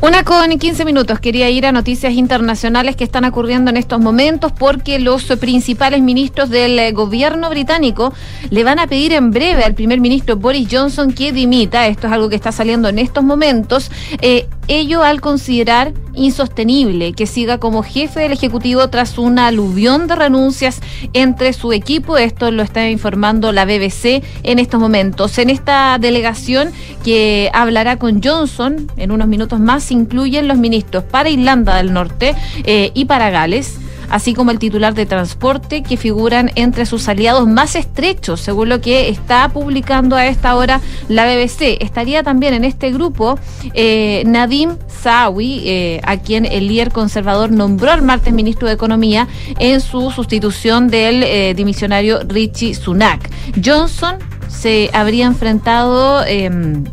Una con 15 minutos. Quería ir a noticias internacionales que están ocurriendo en estos momentos porque los principales ministros del eh, gobierno británico le van a pedir en breve al primer ministro Boris Johnson que dimita. Esto es algo que está saliendo en estos momentos. Eh, ello al considerar insostenible que siga como jefe del Ejecutivo tras una aluvión de renuncias entre su equipo. Esto lo está informando la BBC en estos momentos. En esta delegación que hablará con Johnson en unos minutos más incluyen los ministros para Irlanda del Norte eh, y para Gales así como el titular de transporte, que figuran entre sus aliados más estrechos, según lo que está publicando a esta hora la BBC. Estaría también en este grupo eh, Nadim Sawi, eh, a quien el líder conservador nombró el martes ministro de Economía en su sustitución del dimisionario Richie Sunak. Johnson se habría enfrentado em,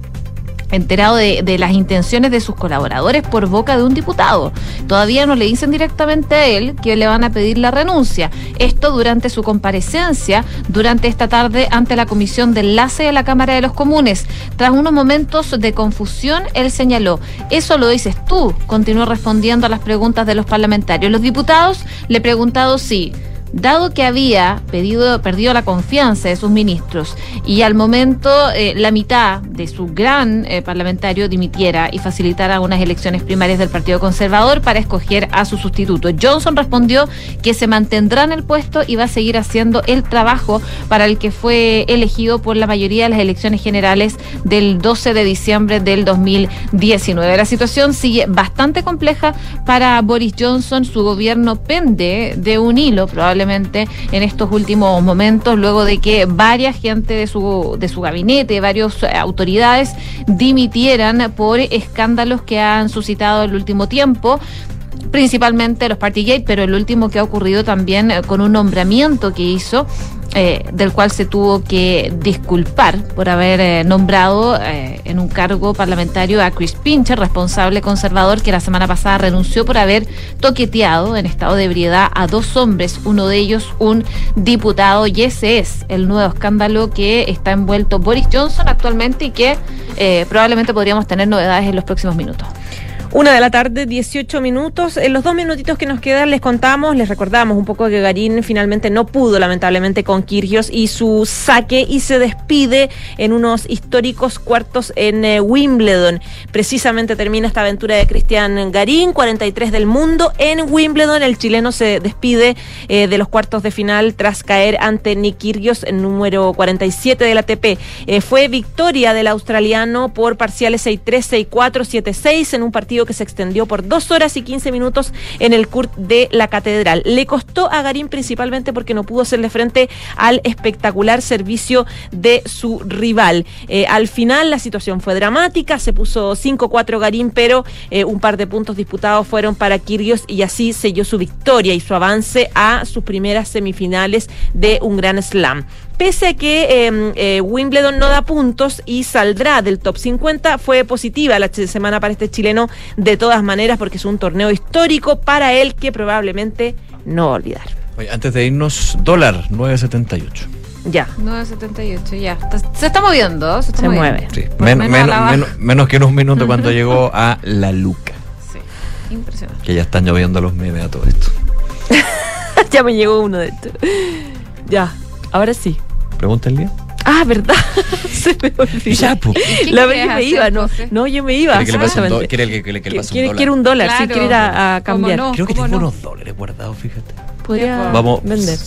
enterado de, las intenciones de sus colaboradores por boca de un diputado. Todavía no le dicen directamente a él que le van a pedir la renuncia. Esto durante su comparecencia durante esta tarde ante la Comisión de Enlace de la Cámara de los Comunes. Tras unos momentos de confusión, él señaló, eso lo dices tú, continuó respondiendo a las preguntas de los parlamentarios. Los diputados le preguntado si dado que había perdido la confianza de sus ministros y al momento eh, la mitad de su gran eh, parlamentario dimitiera y facilitara unas elecciones primarias del Partido Conservador para escoger a su sustituto. Johnson respondió que se mantendrá en el puesto y va a seguir haciendo el trabajo para el que fue elegido por la mayoría de las elecciones generales del 12 de diciembre del 2019. La situación sigue bastante compleja para Boris Johnson. Su gobierno pende de un hilo, probablemente en estos últimos momentos, luego de que varias gente de su, de su gabinete, varias autoridades dimitieran por escándalos que han suscitado el último tiempo principalmente los Partygate, pero el último que ha ocurrido también eh, con un nombramiento que hizo eh, del cual se tuvo que disculpar por haber eh, nombrado eh, en un cargo parlamentario a Chris Pincher, responsable conservador que la semana pasada renunció por haber toqueteado en estado de ebriedad a dos hombres, uno de ellos un diputado, y ese es el nuevo escándalo que está envuelto Boris Johnson actualmente y que probablemente podríamos tener novedades en los próximos minutos.
Una de la tarde, 18 minutos. En los dos minutitos que nos quedan les contamos, les recordamos un poco que Garín finalmente no pudo lamentablemente con Kirgios y su saque y se despide en unos históricos cuartos en eh, Wimbledon. Precisamente termina esta aventura de Cristian Garín, 43 del mundo en Wimbledon. El chileno se despide eh, de los cuartos de final tras caer ante Nick Kyrgios en número 47 del ATP. Eh, fue victoria del australiano por parciales 6-3, 6-4, 7-6 en un partido que se extendió por dos horas y 15 minutos en el CURT de la Catedral. Le costó a Garín principalmente porque no pudo hacerle frente al espectacular servicio de su rival. Eh, al final la situación fue dramática, se puso 5-4 Garín, pero eh, un par de puntos disputados fueron para Kirgios y así selló su victoria y su avance a sus primeras semifinales de un gran slam. Pese a que em, eh, Wimbledon no da puntos y saldrá del top 50, fue positiva la semana para este chileno de todas maneras porque es un torneo histórico para él que probablemente no va a olvidar.
Oye, antes de irnos, dólar 9.78.
Ya.
9.78, ya. Se está moviendo, se,
se mueve.
Sí. menos, menos, que en un minuto cuando llegó a la Luca.
Sí, impresionante.
Que ya están lloviendo los memes a todo esto.
ya me llegó uno de estos. Ya, ahora sí.
Pregúntale.
Ah, ¿verdad? Se me olvidó.
Ya, po.
La vez que me iba, no. No, yo me iba.
¿Quiere que le que pase un dólar?
Quiere un dólar, sí, quiere ir a, a cambiar.
No?
Creo que tengo
no?
unos dólares guardados, fíjate.
Podría
Vamos.
vender.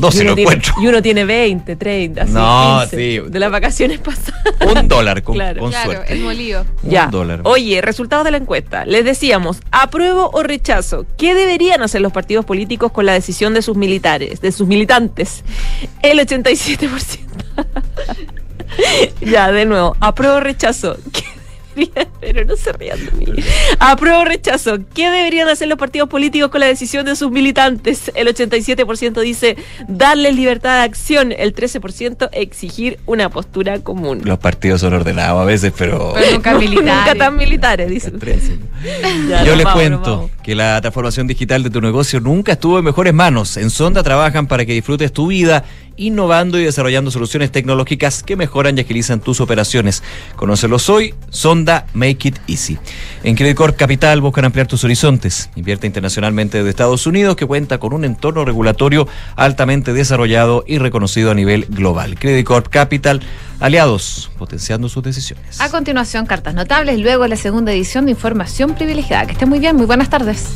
No se lo
tiene,
encuentro.
Y uno tiene 20, 30, así,
No,
15,
sí.
De las vacaciones pasadas.
Un dólar con,
Claro.
con
Claro,
suerte.
el molío.
Un
Ya.
dólar.
Oye, resultados de la encuesta. Les decíamos, apruebo o rechazo. ¿Qué deberían hacer los partidos políticos con la decisión de sus militares, de sus militantes? El 87%. ya, de nuevo, apruebo o rechazo. ¿Qué Pero no se rían de mí. Apruebo o rechazo. ¿Qué deberían hacer los partidos políticos con la decisión de sus militantes? El 87% dice darles libertad de acción. El 13% exigir una postura común.
Los partidos son ordenados a veces, pero.
Pero nunca militares.
Nunca tan militares, dice usted. Ya,
Yo les
vamos,
cuento
vamos.
que la transformación digital de tu negocio nunca estuvo en mejores manos. En Sonda trabajan para que disfrutes tu vida, innovando y desarrollando soluciones tecnológicas que mejoran y agilizan tus operaciones. Conócelos hoy, Sonda Make It Easy. En Credit Corp Capital buscan ampliar tus horizontes. Invierte internacionalmente desde Estados Unidos, que cuenta con un entorno regulatorio altamente desarrollado y reconocido a nivel global. Credit Corp Capital, aliados, potenciando sus decisiones.
A continuación, cartas notables, luego la segunda edición de Información Privilegiada. Que esté muy bien, muy buenas tardes.